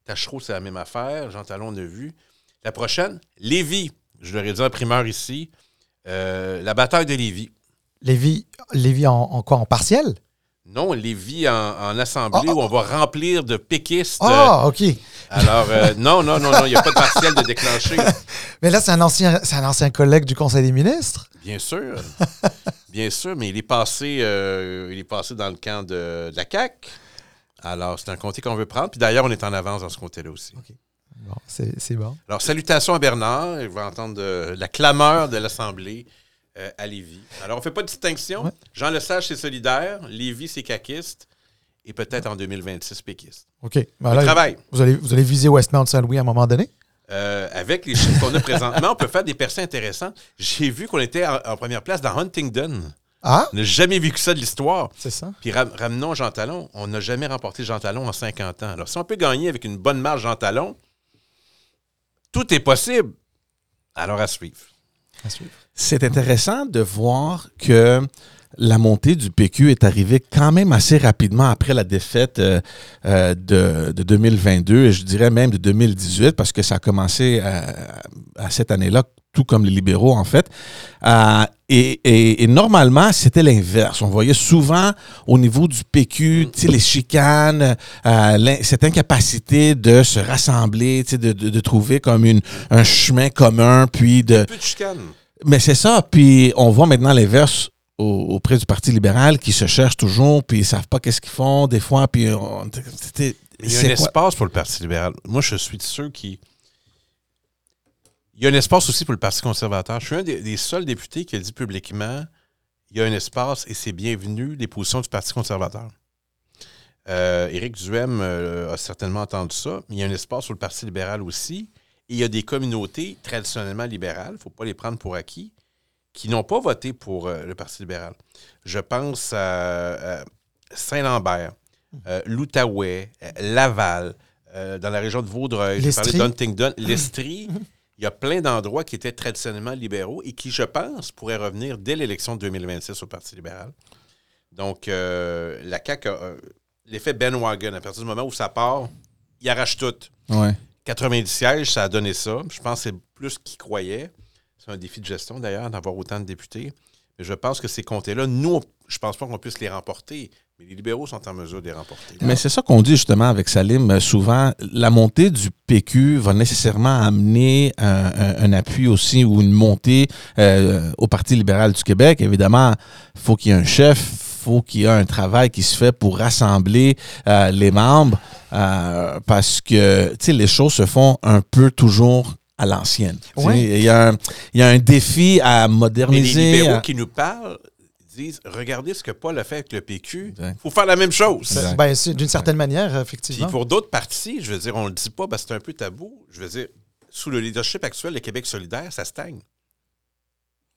Tachereau, c'est la même affaire. Jean Talon, on a vu. La prochaine, Lévis. Je leur ai dit en primeur ici. Euh, la bataille de Lévis. Lévis, Lévis en, en quoi En partiel? Non, Lévis en, en assemblée Ah, ah, où on va remplir de péquistes. Ah, OK. Alors, euh, non, non, non, non, il n'y a pas de partiel de déclencher. Mais là, c'est un ancien, c'est un ancien collègue du Conseil des ministres. Bien sûr. Bien sûr, mais il est passé, euh, il est passé dans le camp de, de la CAQ. Alors, c'est un comté qu'on veut prendre. Puis d'ailleurs, on est en avance dans ce comté-là aussi. Bon, c'est bon. Alors, salutations à Bernard. Il va entendre de- la clameur de l'Assemblée euh, à Lévis. Alors, on ne fait pas de distinction. Ouais. Jean Lesage, c'est solidaire. Lévis, c'est caquiste. Et peut-être en 2026, péquiste. OK. Ben là, travaille. Vous allez, vous allez viser Westmount Saint-Louis à un moment donné? Euh, avec les chiffres qu'on a présentement, on peut faire des percées intéressantes. J'ai vu qu'on était en, en première place dans Huntingdon. Ah, On n'a jamais vu que ça de l'histoire. c'est ça. Puis ram- ramenons Jean Talon. On n'a jamais remporté Jean Talon en 50 ans. Alors, si on peut gagner avec une bonne marge Jean Talon, tout est possible. Alors, à suivre. À suivre. C'est intéressant de voir que la montée du PQ est arrivée quand même assez rapidement après la défaite euh, euh, de, de 2022 et je dirais même de 2018 parce que ça a commencé à, à cette année-là, tout comme les libéraux en fait. Euh, et, et- et normalement, c'était l'inverse. On voyait souvent au niveau du PQ, tu sais, les chicanes, euh, cette incapacité de se rassembler, tu sais, de, de- de trouver comme une, un chemin commun, puis de, Peu de chicane. mais c'est ça. Puis on voit maintenant l'inverse au- auprès du Parti libéral qui se cherchent toujours, puis ils savent pas qu'est-ce qu'ils font des fois. Puis on- Il y a c'est un quoi? espace pour le Parti libéral. Moi, je suis de ceux qui. Il y a un espace aussi pour le Parti conservateur. Je suis un des, des seuls députés qui a dit publiquement il y a un espace et c'est bienvenu les positions du Parti conservateur. Euh, Éric Duhem euh, a certainement entendu ça, mais il y a un espace pour le Parti libéral aussi. Et il y a des communautés traditionnellement libérales, il ne faut pas les prendre pour acquis, qui n'ont pas voté pour euh, le Parti libéral. Je pense à, à Saint-Lambert, euh, l'Outaouais, Laval, dans la région de Vaudreuil, j'ai parlé d'Huntingdon, l'Estrie. Il y a plein d'endroits qui étaient traditionnellement libéraux et qui, je pense, pourraient revenir dès l'élection de 2026 au Parti libéral. Donc, euh, la CAQ a euh, l'effet Ben Wagon. À partir du moment où ça part, il arrache tout. Ouais. 90 sièges, ça a donné ça. Je pense que c'est plus qu'ils croyaient. C'est un défi de gestion, d'ailleurs, d'avoir autant de députés. Mais je pense que ces comtés-là, nous, je pense pas qu'on puisse les remporter, mais les libéraux sont en mesure de les remporter. Mais c'est ça qu'on dit justement avec Salim. euh, Souvent, la montée du PQ va nécessairement amener un, un- un appui aussi ou une montée euh, au Parti libéral du Québec. Évidemment, il faut qu'il y ait un chef, faut qu'il y ait un travail qui se fait pour rassembler euh, les membres euh, parce que tu sais, les choses se font un peu toujours à l'ancienne. Ouais. Il y, a un- il y a un défi à Mais les moderniser. libéraux à- qui nous parlent disent regardez ce que Paul a fait avec le PQ, il faut faire la même chose. Ben, d'une certaine manière, Puis effectivement. pour d'autres partis, je veux dire, on ne le dit pas parce que c'est un peu tabou. Je veux dire, sous le leadership actuel de Québec solidaire, ça stagne.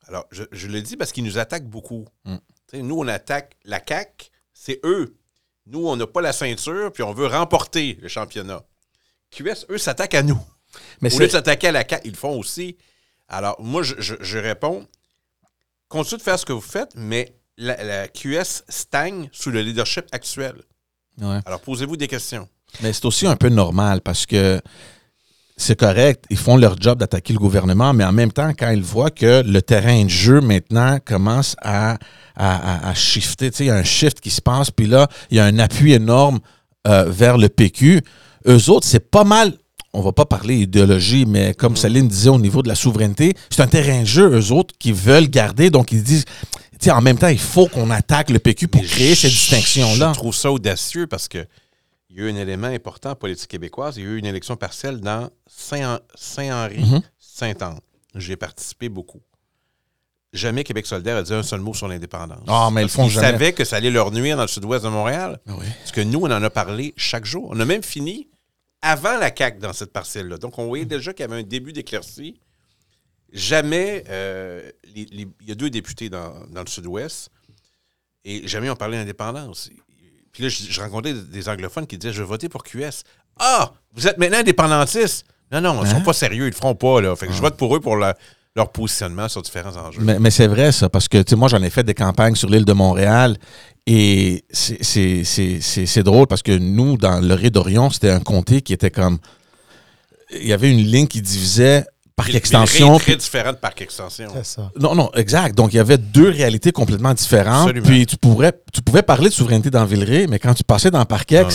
Alors, je, je le dis parce qu'ils nous attaquent beaucoup. Mm. Nous, on attaque la CAQ, c'est eux. Nous, on n'a pas la ceinture, puis on veut remporter le championnat. QS, eux, s'attaquent à nous. Mais Au lieu de s'attaquer à la CAQ, ils le font aussi. Alors, moi, je, je- je réponds, continuez de faire ce que vous faites, mais la, la QS stagne sous le leadership actuel. Ouais. Alors, posez-vous des questions. Mais c'est aussi un peu normal parce que c'est correct, ils font leur job d'attaquer le gouvernement, mais en même temps, quand ils voient que le terrain de jeu maintenant commence à, à, à- à shifter, il y a un shift qui se passe, puis là, il y a un appui énorme euh, vers le PQ, eux autres, c'est pas mal. On va pas parler idéologie, mais comme Saline disait au niveau de la souveraineté, c'est un terrain de jeu, eux autres, qui veulent garder. Donc, ils disent, tu sais, en même temps, il faut qu'on attaque le PQ pour Mais créer cette distinction-là. Je trouve ça audacieux parce que il y a eu un élément important en politique québécoise. Il y a eu une élection partielle dans Saint- Saint-Henri, Mhm. J'ai participé beaucoup. Jamais Québec solidaire a dit un seul mot sur l'indépendance. Ah, mais ils font jamais. savaient que ça allait leur nuire dans le sud-ouest de Montréal. Ah oui. Parce que nous, on en a parlé chaque jour. On a même fini avant la CAQ dans cette parcelle-là. Donc, on voyait déjà qu'il y avait un début d'éclaircie. Jamais, euh, les- les- il y a deux députés dans, dans le sud-ouest, et jamais on parlait d'indépendance. Puis là, je, je rencontrais des- anglophones qui disaient Je vais voter pour QS. Ah, vous êtes maintenant indépendantistes. Non, non, ils Hein? sont pas sérieux, ils le feront pas. Là. Fait que je vote pour eux pour la- leur positionnement sur différents enjeux. Mais, mais c'est vrai, ça, parce que tu sais, moi, j'en ai fait des campagnes sur l'île de Montréal et c'est- c'est c'est- c'est- c'est drôle parce que nous, dans le Ré d'Orion, c'était un comté qui était comme. Il y avait une ligne qui divisait par Mais- mais extension. le ré est puis- très différent de parc extension. C'est ça. Non, non, exact. Donc, il y avait deux réalités complètement différentes. Absolument. Puis, tu, pourrais, tu pouvais parler de souveraineté dans Villeray, mais quand tu passais dans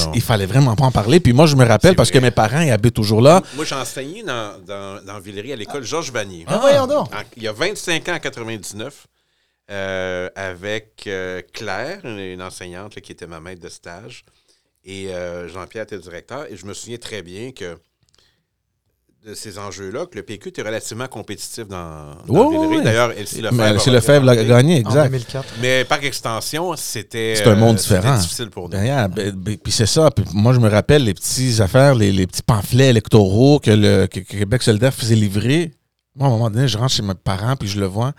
non. il fallait vraiment pas en parler. Puis moi, je me rappelle parce que mes parents, ils habitent toujours là. Moi, j'ai enseigné dans, dans, dans Villeray à l'école Georges Vanier. Ah, voyons donc. En- il y a 25 ans, en 99, euh, avec euh, Claire, une, une enseignante là, qui était ma maître de stage, et euh, Jean-Pierre était directeur. Et je me souviens très bien que de ces enjeux-là, que le PQ était relativement compétitif dans, dans Oui, oui, Villeray. oui. D'ailleurs, Elsie Lefebvre. L'a gagné, En exact. 2004. Mais par extension, c'était C'est un monde euh, différent. difficile pour nous. Derrière, ben, ben, puis c'est ça. Puis moi, je me rappelle les petites affaires, les, les petits pamphlets électoraux que, le, que Québec solidaire faisait livrer. Moi, à un moment donné, je rentre chez mes parents, puis je le vois,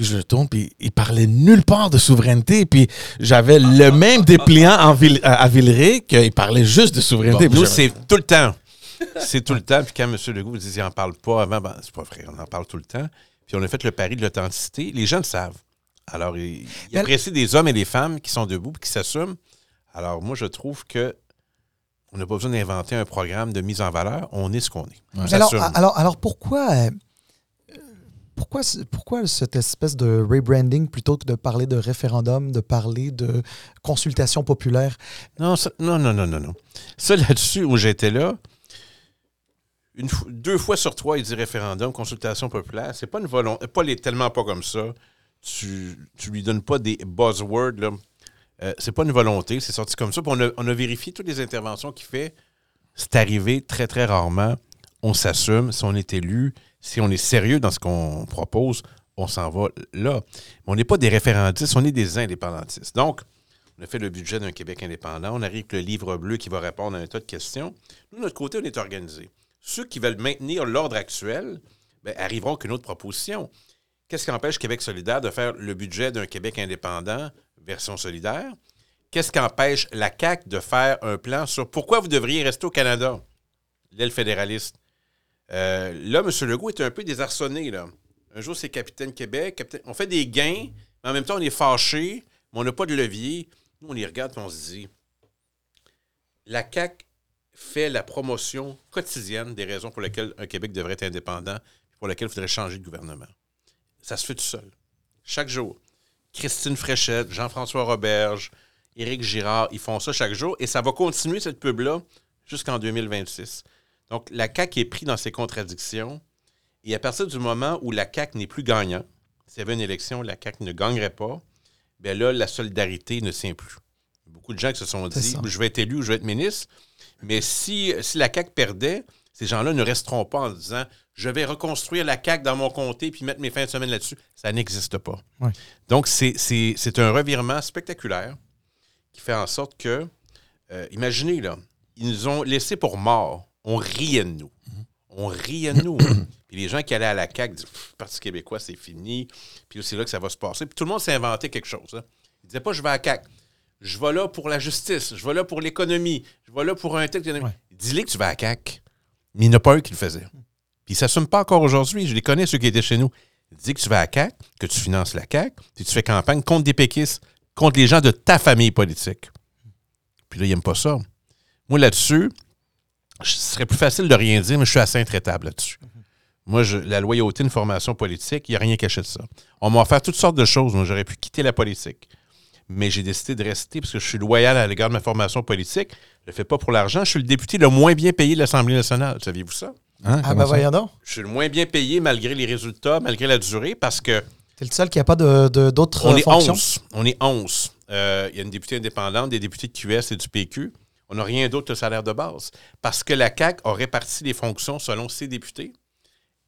puis je le tourne, puis ils parlaient nulle part de souveraineté. Puis j'avais le même dépliant en Ville- à, à Villeray qu'ils parlaient juste de souveraineté. Bon, nous, c'est tout le temps. C'est tout le temps. Puis quand M. Legault dit qu'il n'en parle pas avant, ben, c'est pas vrai, on en parle tout le temps. Puis on a fait le pari de l'authenticité. Les gens le savent. Alors, ils, ils Mais- apprécient des hommes et des femmes qui sont debout et qui s'assument. Alors, moi, je trouve que on n'a pas besoin d'inventer un programme de mise en valeur. On est ce qu'on est. Alors, alors, alors pourquoi, euh, pourquoi, cette espèce de rebranding plutôt que de parler de référendum, de parler de consultation populaire? Non, non, non, non, non. Ça, là-dessus, où j'étais là, deux fois sur trois, il dit référendum, consultation populaire. C'est pas une volonté. Pas les, tellement pas comme ça. Tu, tu lui donnes pas des buzzwords. Euh, c'est pas une volonté, c'est sorti comme ça. Puis on a, on a vérifié toutes les interventions qu'il fait. C'est arrivé très, très rarement. On s'assume. Si on est élu, si on est sérieux dans ce qu'on propose, on s'en va là. Mais on n'est pas des référendistes, on est des indépendantistes. Donc, on a fait le budget d'un Québec indépendant. On arrive avec le livre bleu qui va répondre à un tas de questions. Nous, de notre côté, on est organisé. Ceux qui veulent maintenir l'ordre actuel ben, arriveront avec une autre proposition. Qu'est-ce qui empêche Québec solidaire de faire le budget d'un Québec indépendant version solidaire? Qu'est-ce qui empêche la CAQ de faire un plan sur pourquoi vous devriez rester au Canada, l'aile fédéraliste? Euh, là, M. Legault est un peu désarçonné. Là. Un jour, c'est capitaine Québec. On fait des gains, mais en même temps, on est fâché, mais on n'a pas de levier. Nous, on les regarde et on se dit la CAQ fait la promotion quotidienne des raisons pour lesquelles un Québec devrait être indépendant et pour lesquelles il faudrait changer de gouvernement. Ça se fait tout seul. Chaque jour. Christine Fréchette, Jean-François Roberge, Éric Girard, ils font ça chaque jour et ça va continuer cette pub-là jusqu'en 2026. Donc, la CAQ est prise dans ses contradictions et à partir du moment où la CAQ n'est plus gagnant, s'il y avait une élection, la CAQ ne gagnerait pas, bien là, la solidarité ne tient plus. Beaucoup de gens qui se sont dit je vais être élu ou je vais être ministre, mais si, si la CAQ perdait, ces gens-là ne resteront pas en disant je vais reconstruire la CAQ dans mon comté puis mettre mes fins de semaine là-dessus. Ça n'existe pas. Ouais. Donc, c'est un revirement spectaculaire qui fait en sorte que, euh, imaginez, là, ils nous ont laissés pour morts. On riait de nous. On riait de nous. Puis les gens qui allaient à la CAQ disaient Parti québécois, c'est fini. Puis c'est là que ça va se passer. Puis tout le monde s'est inventé quelque chose. hein. Ils ne disaient pas Je vais à la CAQ. Je vais là pour la justice. Je vais là pour l'économie. Je vais là pour un tel. Ouais. Dis-les que tu vas à la CAQ. Mais il n'y en a pas un qui le faisait. Puis ils ne s'assument pas encore aujourd'hui. Je les connais, ceux qui étaient chez nous. Dis que tu vas à la CAQ, que tu finances la CAQ, puis tu fais campagne contre des péquistes, contre les gens de ta famille politique. Puis là, ils n'aiment pas ça. Moi, là-dessus, ce serait plus facile de rien dire, mais je suis assez intraitable là-dessus. Moi, je- la loyauté, une formation politique, il n'y a rien caché de ça. On m'a offert toutes sortes de choses. Moi, j'aurais pu quitter la politique. Mais j'ai décidé de rester parce que je suis loyal à l'égard de ma formation politique. Je ne le fais pas pour l'argent. Je suis le député le moins bien payé de l'Assemblée nationale. Saviez-vous ça? Hein, Ah, ben ça? voyons donc. Je suis le moins bien payé malgré les résultats, malgré la durée, parce que T'es le seul qui n'a pas de- de- d'autres on est fonctions? 11. On est 11. Euh, Il y a une députée indépendante, des députés de QS et du PQ. On n'a rien d'autre que le salaire de base. Parce que la CAQ a réparti les fonctions selon ses députés.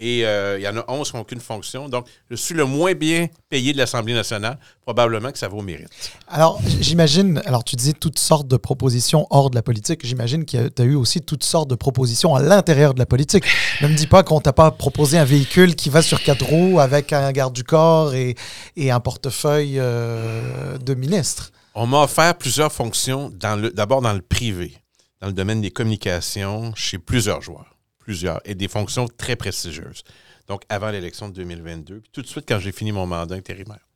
Et euh, il y en a 11 qui n'ont aucune fonction. Donc, je suis le moins bien payé de l'Assemblée nationale. Probablement que ça vaut mérite. Alors, j'imagine, alors tu disais toutes sortes de propositions hors de la politique. J'imagine que tu as eu aussi toutes sortes de propositions à l'intérieur de la politique. Ne me dis pas qu'on t'a pas proposé un véhicule qui va sur quatre roues avec un garde du corps et, et un portefeuille euh, de ministre. On m'a offert plusieurs fonctions, d'abord dans le privé, dans le domaine des communications, chez plusieurs joueurs, plusieurs, et des fonctions très prestigieuses. Donc, avant l'élection de 2022, puis tout de suite quand j'ai fini mon mandat intérimaire.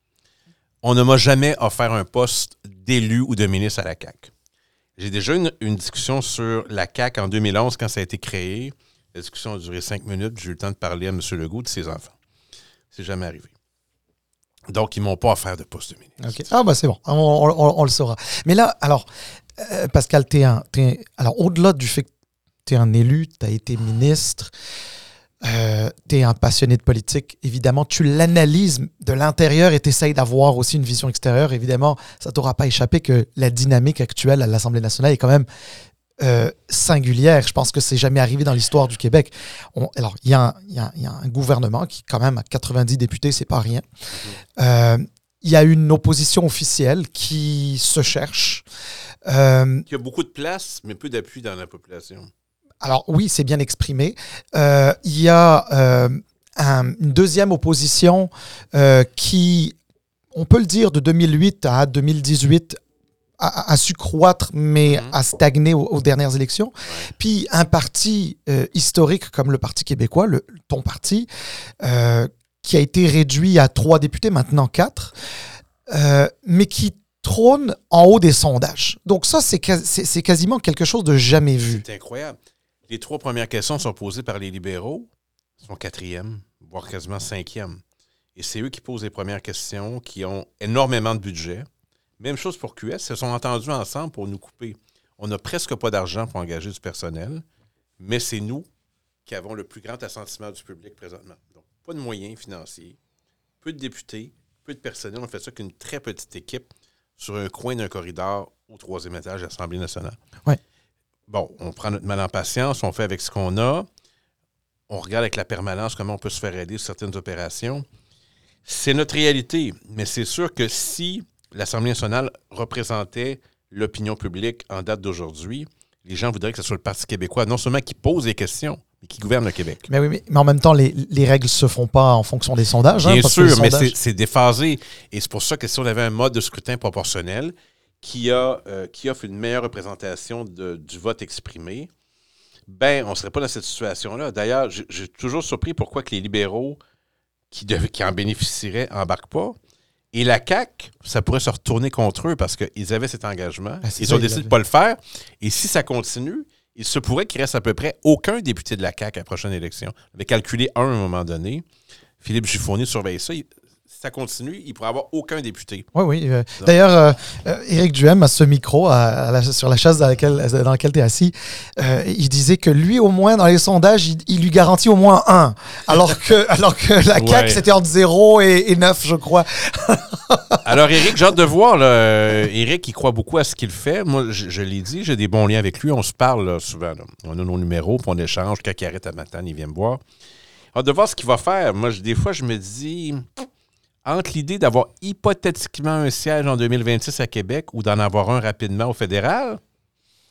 On ne m'a jamais offert un poste d'élu ou de ministre à la CAQ. J'ai déjà une, une discussion sur la CAQ en 2011 quand ça a été créé. La discussion a duré cinq minutes. J'ai eu le temps de parler à M. Legault de ses enfants. C'est jamais arrivé. Donc, ils m'ont pas offert de poste de ministre. Ok. Ah, bah c'est bon, on, le saura. Mais là, alors, euh, Pascal, alors, au-delà du fait que tu es un élu, tu as été ministre, euh, tu es un passionné de politique, évidemment, tu l'analyses de l'intérieur et tu essayes d'avoir aussi une vision extérieure. Évidemment, ça t'aura pas échappé que la dynamique actuelle à l'Assemblée nationale est quand même euh, singulière. Je pense que c'est jamais arrivé dans l'histoire du Québec. On- alors, il y, a un- il y a- il y a un gouvernement qui, quand même, a 90 députés, c'est pas rien. Euh, il y a une opposition officielle qui se cherche. Euh, Il y a beaucoup de place, mais peu d'appui dans la population. alors oui, c'est bien exprimé. Il y a un- une deuxième opposition qui, on peut le dire, de 2008 à 2018 a, a su croître, mais Mhm. a stagné aux, aux dernières élections. Puis un parti euh, historique comme le Parti québécois, le, ton parti, euh, qui a été réduit à trois députés, maintenant quatre, euh, mais qui trône en haut des sondages. Donc ça, c'est quas- c'est- c'est quasiment quelque chose de jamais vu. C'est incroyable. Les trois premières questions sont posées par les libéraux, sont quatrième, voire quasiment cinquième. Et c'est eux qui posent les premières questions, qui ont énormément de budget. Même chose pour QS, ils se sont entendus ensemble pour nous couper. On n'a presque pas d'argent pour engager du personnel, mais c'est nous qui avons le plus grand assentiment du public présentement. Donc, pas de moyens financiers, peu de députés, peu de personnel. On fait ça qu'une très petite équipe sur un coin d'un corridor au troisième étage de l'Assemblée nationale. Ouais. Bon, on prend notre mal en patience, on fait avec ce qu'on a. On regarde avec la permanence comment on peut se faire aider sur certaines opérations. C'est notre réalité, mais c'est sûr que si l'Assemblée nationale représentait l'opinion publique en date d'aujourd'hui, les gens voudraient que ce soit le Parti québécois, non seulement qui pose des questions, mais qui gouverne le Québec. Mais oui, mais, mais en même temps, les, les règles se font pas en fonction des sondages. hein, Bien parce sûr, les mais sondages- c'est- déphasé. Et c'est pour ça que si on avait un mode de scrutin proportionnel qui, a, euh, qui offre une meilleure représentation de- du vote exprimé, ben, on ne serait pas dans cette situation-là. D'ailleurs, j'ai toujours surpris pourquoi que les libéraux qui, qui en bénéficieraient n'embarquent pas. Et la CAQ, ça pourrait se retourner contre eux parce qu'ils avaient cet engagement. Ah, ils ça, ont décidé de ne pas le faire. Et si ça continue, il se pourrait qu'il reste à peu près aucun député de la CAQ à la prochaine élection. On avait calculé un à un moment donné. Philippe Giffournier surveille ça. Ça continue, il ne pourrait avoir aucun député. Oui, oui. euh, D'ailleurs, euh, euh, Éric Duhem, à ce micro, à- à la- sur la chaise dans laquelle, dans laquelle tu es assis, euh, il disait que lui, au moins, dans les sondages, il, il lui garantit au moins un. Alors que, alors que la CAQ, Ouais. c'était entre 0 et, et 9, je crois. Alors, Eric, j'ai hâte de voir. Là. Eric, il croit beaucoup à ce qu'il fait. Moi, je, je l'ai dit, j'ai des bons liens avec lui. On se parle là, souvent. là. On a nos numéros, puis on échange. Quand il arrête à Matane, il vient me voir. Hâte de voir ce qu'il va faire. Moi, je- des fois, je me dis, entre l'idée d'avoir hypothétiquement un siège en 2026 à Québec ou d'en avoir un rapidement au fédéral,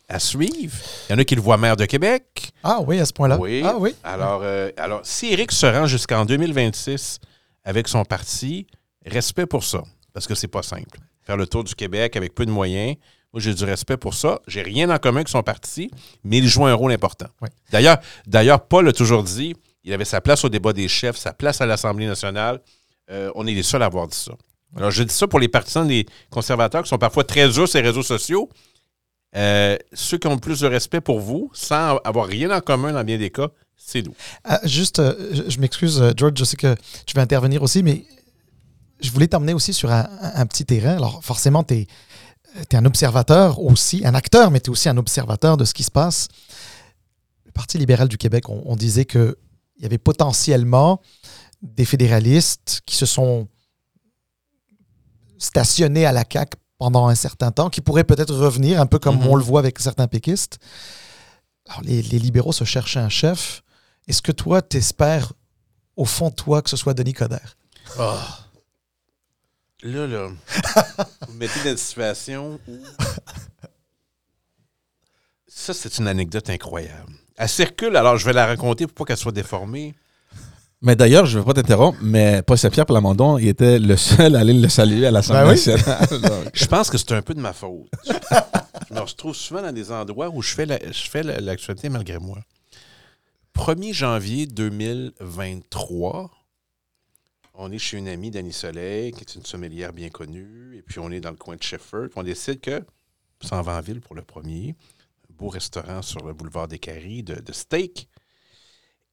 à suivre. Il y en a qui le voient maire de Québec. Ah oui, à ce point-là. Oui. Ah oui. Alors, euh, alors, si Éric se rend jusqu'en 2026 avec son parti, respect pour ça, parce que c'est pas simple. Faire le tour du Québec avec peu de moyens, moi j'ai du respect pour ça. J'ai rien en commun avec son parti, mais il joue un rôle important. Oui. D'ailleurs, d'ailleurs, Paul a toujours dit, il avait sa place au débat des chefs, sa place à l'Assemblée nationale. Euh, on est les seuls à avoir dit ça. Alors, je dis ça pour les partisans des conservateurs qui sont parfois très durs sur les réseaux sociaux. Euh, ceux qui ont le plus de respect pour vous, sans avoir rien en commun dans bien des cas, c'est nous. Ah, juste, euh, je, m'excuse, George, je sais que tu vas intervenir aussi, mais je voulais t'emmener aussi sur un petit terrain. Alors, forcément, tu es, un observateur aussi, un acteur, mais tu es aussi un observateur de ce qui se passe. Le Parti libéral du Québec, on, on disait qu'il y avait potentiellement des fédéralistes qui se sont stationnés à la CAQ pendant un certain temps, qui pourraient peut-être revenir, un peu comme Mhm. on le voit avec certains péquistes. Alors, les, les libéraux se cherchaient un chef. Est-ce que toi, t'espères, au fond de toi, que ce soit Denis Coderre? Là, là, vous me mettez dans une situation où. Ça, c'est une anecdote incroyable. Elle circule, alors je vais la raconter pour pas qu'elle soit déformée. Mais d'ailleurs, je ne veux pas t'interrompre, mais Paul Saint-Pierre Plamondon, il était le seul à aller le saluer à l'Assemblée Ben oui. nationale. Donc, Je pense que c'est un peu de ma faute. je me retrouve souvent dans des endroits où je fais la- je fais la- l'actualité malgré moi. 1er janvier 2023, on est chez une amie, Dani Soleil, qui est une sommelière bien connue, et puis on est dans le coin de Shefford, puis on décide que s'en va en ville pour le premier. Un beau restaurant sur le boulevard des Caries de, de steak.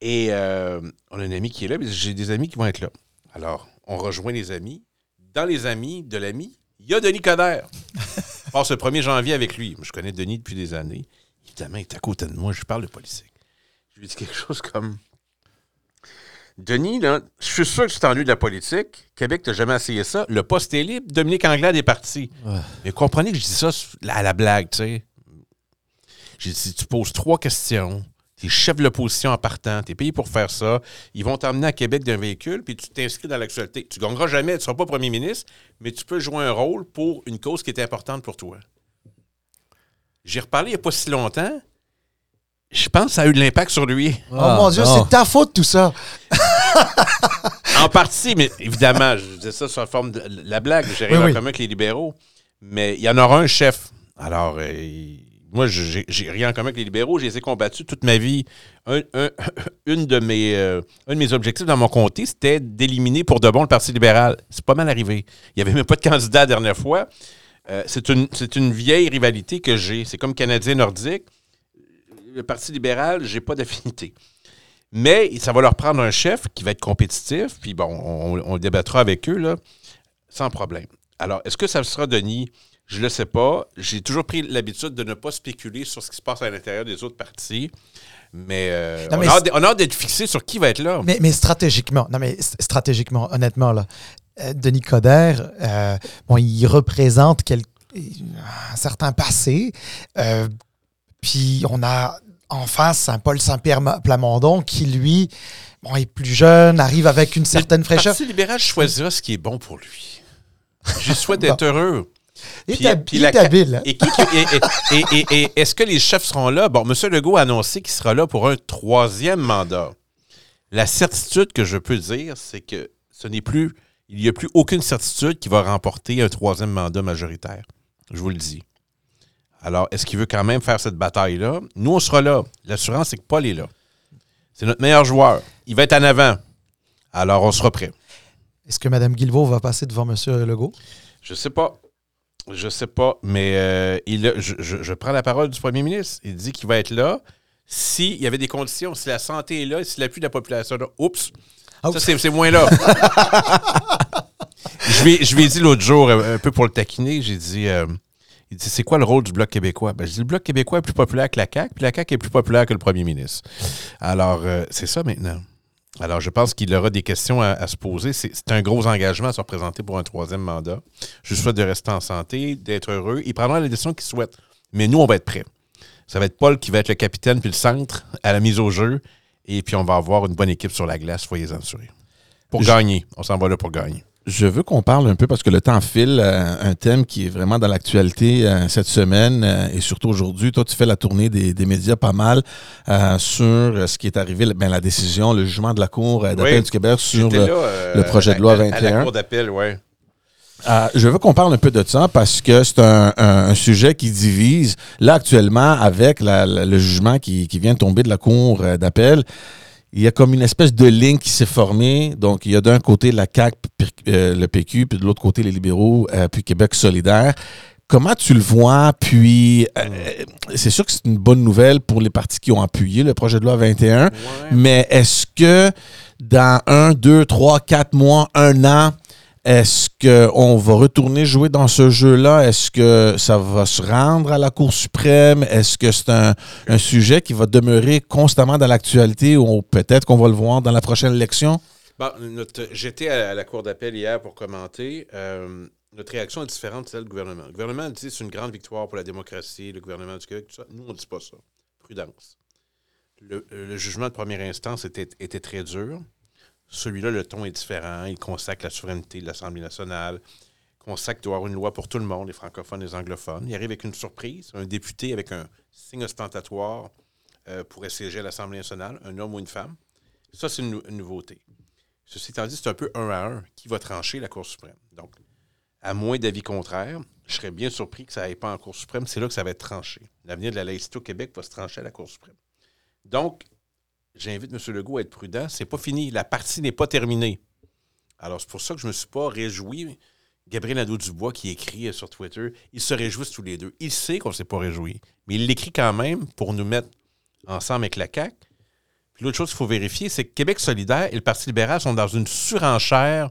Et euh, on a un ami qui est là, mais j'ai des amis qui vont être là. Alors, on rejoint les amis. Dans les amis de l'ami, il y a Denis Coderre. Je passe le 1er janvier avec lui. Je connais Denis depuis des années. Évidemment, il est à côté de moi. Je parle de politique. Je lui dis quelque chose comme Denis, là, je suis sûr que tu t'ennuies de la politique. Québec, t'as jamais essayé ça. Le poste est libre. Dominique Anglade est parti. Mais comprenez que je dis ça à la blague, tu sais. J'ai dit, tu poses trois questions. Tu es chef de l'opposition en partant. Tu es payé pour faire ça. Ils vont t'emmener à Québec d'un véhicule, puis tu t'inscris dans l'actualité. Tu gagneras jamais, tu ne seras pas premier ministre, mais tu peux jouer un rôle pour une cause qui est importante pour toi. J'ai reparlé il n'y a pas si longtemps. Je pense que ça a eu de l'impact sur lui. oh mon Dieu, non. c'est ta faute tout ça. En partie, mais évidemment, je disais ça sous la forme de la blague. J'ai rien Oui, en oui. commun avec les libéraux. Mais il y en aura un chef. Alors, euh, il- moi, j'ai rien en commun avec les libéraux. Je les ai combattus toute ma vie. Un, un- une de mes, euh, de mes objectifs dans mon comté, c'était d'éliminer pour de bon le Parti libéral. C'est pas mal arrivé. Il n'y avait même pas de candidat la dernière fois. Euh, c'est une, vieille rivalité que j'ai. C'est comme Canadien nordique. Le Parti libéral, j'ai pas d'affinité. Mais ça va leur prendre un chef qui va être compétitif, puis bon, on, on débattra avec eux, là, sans problème. Alors, est-ce que ça sera Denis? Je ne le sais pas. J'ai toujours pris l'habitude de ne pas spéculer sur ce qui se passe à l'intérieur des autres partis. Mais, euh, Non, mais on, a hâte, d'être fixé sur qui va être là. Mais, mais stratégiquement, non mais stratégiquement, honnêtement, là, euh, Denis Coderre, euh, bon, il représente quel- un certain passé. euh, puis on a en face un Paul Saint-Pierre Plamondon qui, lui, bon, est plus jeune, arrive avec une certaine Le fraîcheur. Parti libéral choisira ce qui est bon pour lui. Je souhaite d'être heureux. Il Puis- est hab- puis il la est ca- habile. Et, qui- qui- et- et- et- et- et est-ce que les chefs seront là? Bon, M. Legault a annoncé qu'il sera là pour un troisième mandat. La certitude que je peux dire, c'est que ce n'est plus, il n'y a plus aucune certitude qu'il va remporter un troisième mandat majoritaire. Je vous le dis. Alors, est-ce qu'il veut quand même faire cette bataille-là? Nous, on sera là. L'assurance, c'est que Paul est là. C'est notre meilleur joueur. Il va être en avant. Alors, on sera prêt. Est-ce que Mme Guilbeault va passer devant M. Legault? Je sais pas. Je sais pas, mais euh, il a- je, je- je prends la parole du premier ministre. Il dit qu'il va être là s'il y avait des conditions, si la santé est là, si l'appui de la population est là. Oups! Oups. Ça, c'est moins là. je, lui, ai- je lui ai dit l'autre jour, euh, un peu pour le taquiner, j'ai dit, euh, il dit, c'est quoi le rôle du Bloc québécois? Ben, je dis, le Bloc québécois est plus populaire que la CAQ, puis la CAQ est plus populaire que le premier ministre. Alors, euh, c'est ça maintenant. Alors, je pense qu'il aura des questions à, à se poser. C'est un gros engagement à se représenter pour un troisième mandat. Je souhaite de rester en santé, d'être heureux. Il prendra la décision qu'il souhaite. Mais nous, on va être prêts. Ça va être Paul qui va être le capitaine puis le centre à la mise au jeu. Et puis, on va avoir une bonne équipe sur la glace, soyez-en. Pour Je- gagner. On s'en va là pour gagner. Je veux qu'on parle un peu parce que le temps file, euh, un thème qui est vraiment dans l'actualité euh, cette semaine euh, et surtout aujourd'hui. Toi, tu fais la tournée des, des médias pas mal sur ce qui est arrivé, ben, la décision, le jugement de la Cour d'appel Oui. du Québec sur le, là, le projet de loi à- à- À 21. la cour d'appel, oui. Euh, je veux qu'on parle un peu de ça parce que c'est un, un- un sujet qui divise. Là, actuellement, avec la- la- le jugement qui, qui vient de tomber de la Cour d'appel, il y a comme une espèce de ligne qui s'est formée. Donc, il y a d'un côté la CAQ, euh, le PQ, puis de l'autre côté les libéraux, euh, puis Québec solidaire. Comment tu le vois? Puis, euh, c'est sûr que c'est une bonne nouvelle pour les partis qui ont appuyé le projet de loi 21. Mais est-ce que dans un, deux, trois, quatre mois, un an, est-ce qu'on va retourner jouer dans ce jeu-là? Est-ce que ça va se rendre à la Cour suprême? Est-ce que c'est un, sujet qui va demeurer constamment dans l'actualité ou peut-être qu'on va le voir dans la prochaine élection? Bon, J'étais à, à la cour d'appel hier pour commenter. Euh, notre réaction est différente de celle du gouvernement. Le gouvernement dit que c'est une grande victoire pour la démocratie, le gouvernement du Québec, tout ça. Nous, on ne dit pas ça. Prudence. Le, le jugement de première instance était, était très dur. Celui-là, le ton est différent. Il consacre la souveraineté de l'Assemblée nationale, consacre doit avoir une loi pour tout le monde, les francophones, les anglophones. Il arrive avec une surprise, un député avec un signe ostentatoire euh, pourrait siéger à l'Assemblée nationale, un homme ou une femme. Ça, c'est une, nou- une nouveauté. Ceci étant dit, c'est un peu un à un qui va trancher la Cour suprême. Donc, à moins d'avis contraire, je serais bien surpris que ça n'aille pas en Cour suprême. C'est là que ça va être tranché. L'avenir de la laïcité au Québec va se trancher à la Cour suprême. Donc, j'invite M. Legault à être prudent. C'est pas fini. La partie n'est pas terminée. Alors, c'est pour ça que je ne me suis pas réjoui. Gabriel Nadeau-Dubois, qui écrit euh, sur Twitter, ils se réjouissent tous les deux. Il sait qu'on ne s'est pas réjoui, mais il l'écrit quand même pour nous mettre ensemble avec la CAQ. Puis l'autre chose qu'il faut vérifier, c'est que Québec solidaire et le Parti libéral sont dans une surenchère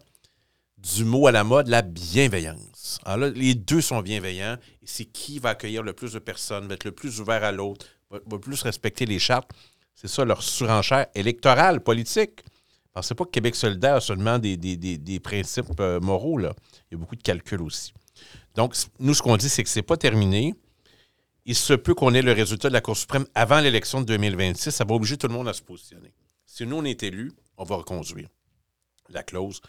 du mot à la mode, la bienveillance. Alors là, les deux sont bienveillants. C'est qui va accueillir le plus de personnes, va être le plus ouvert à l'autre, va, va plus respecter les chartes. C'est ça leur surenchère électorale, politique. Pensez pas que Québec solidaire a seulement des, principes euh, moraux. Là. Il y a beaucoup de calculs aussi. Donc, nous, ce qu'on dit, c'est que c'est pas terminé. Il se peut qu'on ait le résultat de la Cour suprême avant l'élection de 2026. Ça va obliger tout le monde à se positionner. Si nous, on est élus, on va reconduire la clause.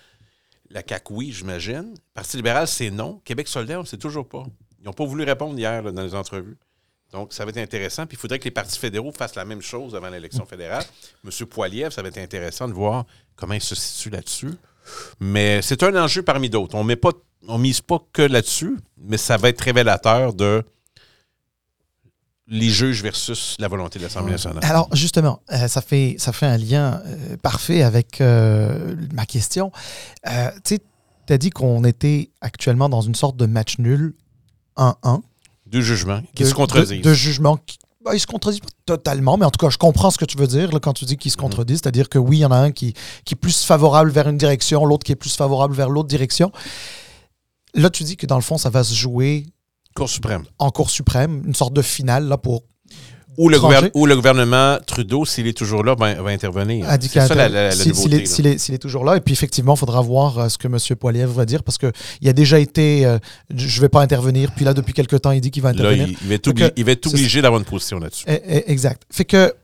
La CAQ, oui, j'imagine. Parti libéral, c'est non. Québec solidaire, on ne sait toujours pas. Ils n'ont pas voulu répondre hier dans les entrevues. Donc, ça va être intéressant. Puis, il faudrait que les partis fédéraux fassent la même chose avant l'élection fédérale. M. Poiliev, ça va être intéressant de voir comment il se situe là-dessus. Mais c'est un enjeu parmi d'autres. On ne mise pas que là-dessus, mais ça va être révélateur de les juges versus la volonté de l'Assemblée nationale. Alors, justement, euh, ça, fait, ça fait un lien euh, parfait avec euh, ma question. Tu as dit qu'on était actuellement dans une sorte de match nul 1-1. Deux jugements qui de- se contredisent. De, de jugements qui. bah, ils se contredisent pas totalement, mais en tout cas, je comprends ce que tu veux dire là, quand tu dis qu'ils se Mhm. contredisent. C'est-à-dire que oui, il y en a un qui, qui est plus favorable vers une direction, l'autre qui est plus favorable vers l'autre direction. Là, tu dis que dans le fond, ça va se jouer Cour suprême. en Cour suprême, une sorte de finale là, pour Ou le, ou gouvernement Trudeau, s'il est toujours là, va, va intervenir. C'est ça la, la- la si- s'il est, toujours là. Et puis effectivement, il faudra voir euh, ce que M. Poiliev va dire parce qu'il a déjà été euh, je ne vais pas intervenir. Puis là, depuis quelque temps, il dit qu'il va intervenir. il, il va être Fait obli- que il va être c'est- obligé d'avoir une position là-dessus. Eh, eh, Exact. Fait que,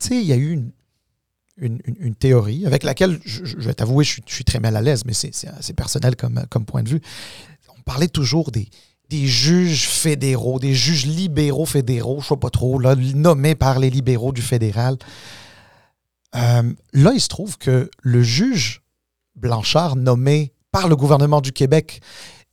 tu sais, il y a eu une, une, une- une théorie avec laquelle, je, je vais t'avouer, je suis, je suis très mal à l'aise, mais c'est- personnel comme, comme point de vue. On parlait toujours des, des juges fédéraux, des juges libéraux fédéraux, je sais pas trop, là, nommés par les libéraux du fédéral. Euh, là, il se trouve que le juge Blanchard, nommé par le gouvernement du Québec,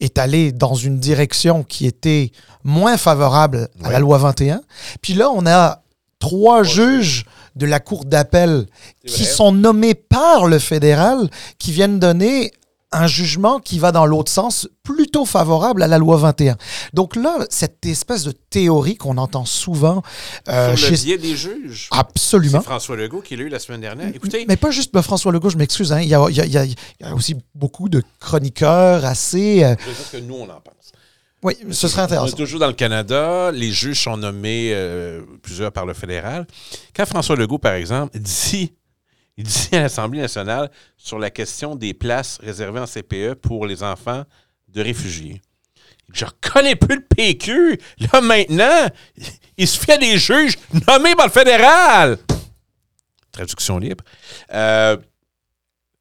est allé dans une direction qui était moins favorable à la loi 21. Puis là, on a trois juges de la Cour d'appel qui sont nommés par le fédéral, qui viennent donner un jugement qui va dans l'autre sens, plutôt favorable à la loi 21. Donc là, cette espèce de théorie qu'on entend souvent euh, Sur le chez... biais des juges. Absolument. C'est François Legault qui l'a eu la semaine dernière. Écoutez, Mais pas juste ben, François Legault, je m'excuse. hein. Il, y a, il y a- il y a- il y a aussi beaucoup de chroniqueurs assez... euh, je que nous, on en pense. Oui, ce serait On est intéressant. toujours dans le Canada. Les juges sont nommés, euh, plusieurs par le fédéral. Quand François Legault, par exemple, dit, il dit à l'Assemblée nationale sur la question des places réservées en CPE pour les enfants de réfugiés. Je reconnais plus le PQ. Là, maintenant, il se fait des juges nommés par le fédéral. Traduction libre. Euh,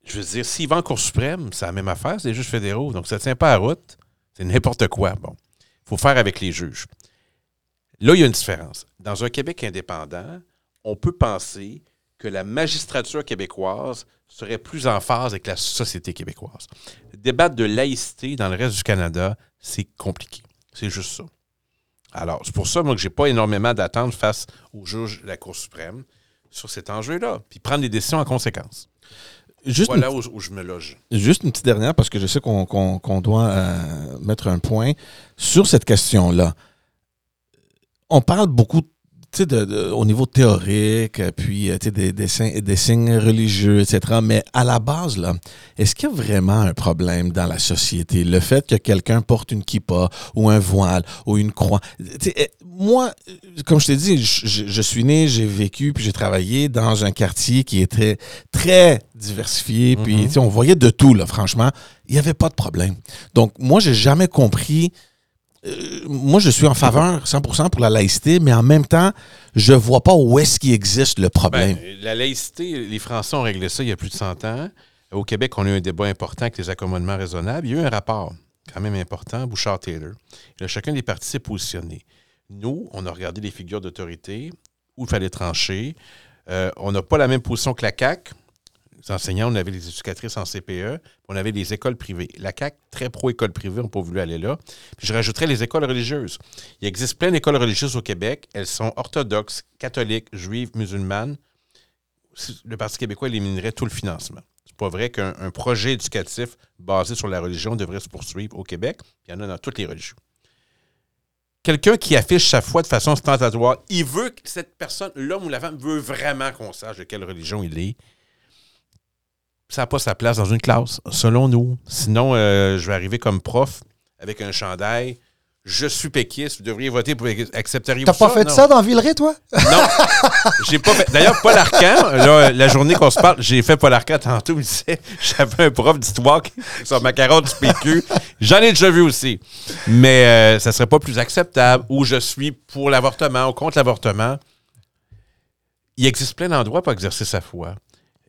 je veux dire, s'il va en Cour suprême, c'est la même affaire, c'est des juges fédéraux. Donc, ça ne tient pas à route. C'est n'importe quoi. Bon. Il faut faire avec les juges. Là, il y a une différence. Dans un Québec indépendant, on peut penser que la magistrature québécoise serait plus en phase avec la société québécoise. Débattre de laïcité dans le reste du Canada, c'est compliqué. C'est juste ça. Alors, c'est pour ça, moi, que j'ai pas énormément d'attentes face aux juges de la Cour suprême sur cet enjeu-là, puis prendre des décisions en conséquence. Juste une Voilà où, où je me loge. Juste une petite dernière, parce que je sais qu'on doit euh, mettre un point sur cette question-là. On parle beaucoup, tu sais, de, de- au niveau théorique, puis, euh, des, des, signes- des signes religieux, etc. Mais à la base, là, est-ce qu'il y a vraiment un problème dans la société? Le fait que quelqu'un porte une kippa ou un voile ou une croix? Eh, moi, euh, comme je t'ai dit, je, je- suis né, j'ai vécu, puis j'ai travaillé dans un quartier qui était très diversifié, puis Mhm. tu sais, on voyait de tout, là, franchement. Il n'y avait pas de problème. Donc, moi, j'ai jamais compris. Euh, moi, je suis en faveur 100% pour la laïcité, mais en même temps, je vois pas où est-ce qu'il existe le problème. Ben, la laïcité, les Français ont réglé ça il y a plus de 100 ans. Au Québec, on a eu un débat important avec les accommodements raisonnables. Il y a eu un rapport quand même important, Bouchard-Taylor. Chacun des partis s'est positionné. Nous, on a regardé les figures d'autorité, où il fallait trancher. Euh, on n'a pas la même position que la CAQ. Enseignants, on avait les éducatrices en CPE, on avait les écoles privées. La CAQ, très pro-école privée, n'a pas voulu aller là. Puis je rajouterais les écoles religieuses. Il existe plein d'écoles religieuses au Québec. Elles sont orthodoxes, catholiques, juives, musulmanes. Le Parti québécois éliminerait tout le financement. C'est pas vrai qu'un un projet éducatif basé sur la religion devrait se poursuivre au Québec. Il y en a dans toutes les religions quelqu'un qui affiche sa foi de façon ostentatoire, il veut que cette personne, l'homme ou la femme, veut vraiment qu'on sache de quelle religion il est. Ça n'a pas sa place dans une classe, selon nous. Sinon, euh, je vais arriver comme prof avec un chandail. Je suis péquiste, vous devriez voter pour accepteriez-vous T'as pas fait ça dans Villeray, toi? Non. j'ai pas fait. D'ailleurs, Paul Arcan, la journée qu'on se parle, j'ai fait Paul Arcan tantôt, il disait j'avais un prof d'histoire sur ma carotte du PQ. J'en ai déjà vu aussi. Mais euh, ça serait pas plus acceptable ou je suis pour l'avortement ou contre l'avortement. Il existe plein d'endroits pour exercer sa foi.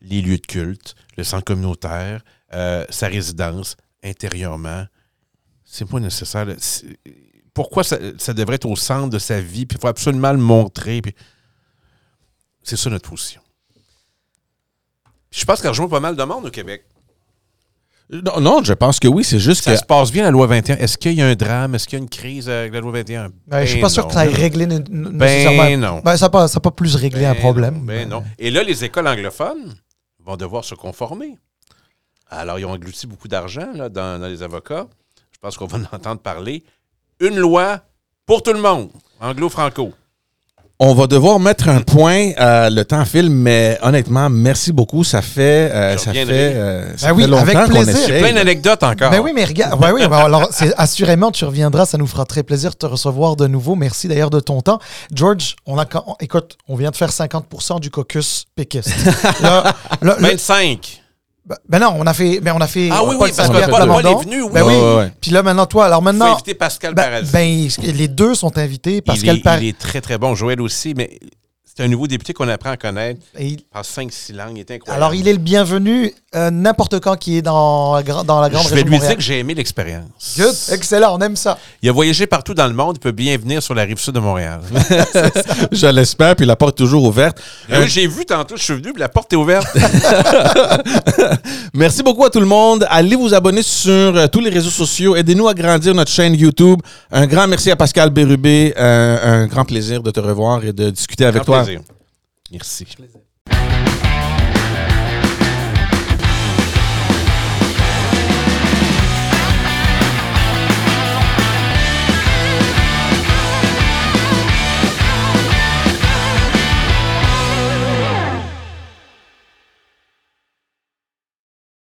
Les lieux de culte, le centre communautaire, euh, sa résidence, intérieurement. C'est pas nécessaire pourquoi ça, devrait être au centre de sa vie, puis il faut absolument le montrer. C'est ça notre position. je pense qu'elle rejoint pas mal de monde au Québec. Non, non, je pense que oui, c'est juste ça que. Ça se passe bien, la loi 21. Est-ce qu'il y a un drame? Est-ce qu'il y a une crise avec la loi 21? Ben, je ne suis pas ben sûr que ça ait réglé nécessairement. Ben non. Ben, ça n'a pas, pas, plus réglé un problème. ben non. Et là, les écoles anglophones? Vont devoir se conformer. Alors, ils ont englouti beaucoup d'argent dans, dans les avocats. Je pense qu'on va en entendre parler une loi pour tout le monde, anglo-franco. On va devoir mettre un point. Euh, le temps file, mais honnêtement, merci beaucoup. Ça fait, euh, ça fait, euh, ça ben oui, longtemps avec plaisir. J'ai plein d'anecdotes encore. Ben oui, mais regarde, ben oui, alors assurément tu reviendras. Ça nous fera très plaisir de te recevoir de nouveau. Merci d'ailleurs de ton temps, George. On a, écoute, on vient de faire 50% du caucus péquiste. 25. Ben, non, on a fait. Ben on a fait ah oui, oui, parce que Paul, est venu. Oui. Ben oui. Puis là, maintenant, toi, alors maintenant. Faut inviter Pascal ben, ben, les deux sont invités. Pascal Paradis. Il est très, très bon. Joël aussi, mais c'est un nouveau député qu'on apprend à connaître. il parle 5-6 langues. Il est incroyable. Alors, il est le bienvenu euh, n'importe quand qui est dans, dans la grande région. Je vais lui dire que j'ai aimé l'expérience. Good. Excellent. On aime ça. Il a voyagé partout dans le monde. Il peut bien venir sur la rive sud de Montréal. je l'espère. Puis la porte est toujours ouverte. Ben oui, j'ai vu tantôt. Je suis venu. Puis la porte est ouverte. Merci beaucoup à tout le monde. Allez vous abonner sur euh, tous les réseaux sociaux. Aidez-nous à grandir notre chaîne YouTube. Un grand merci à Pascal Bérubé. Euh, un grand plaisir de te revoir et de discuter avec toi. Merci.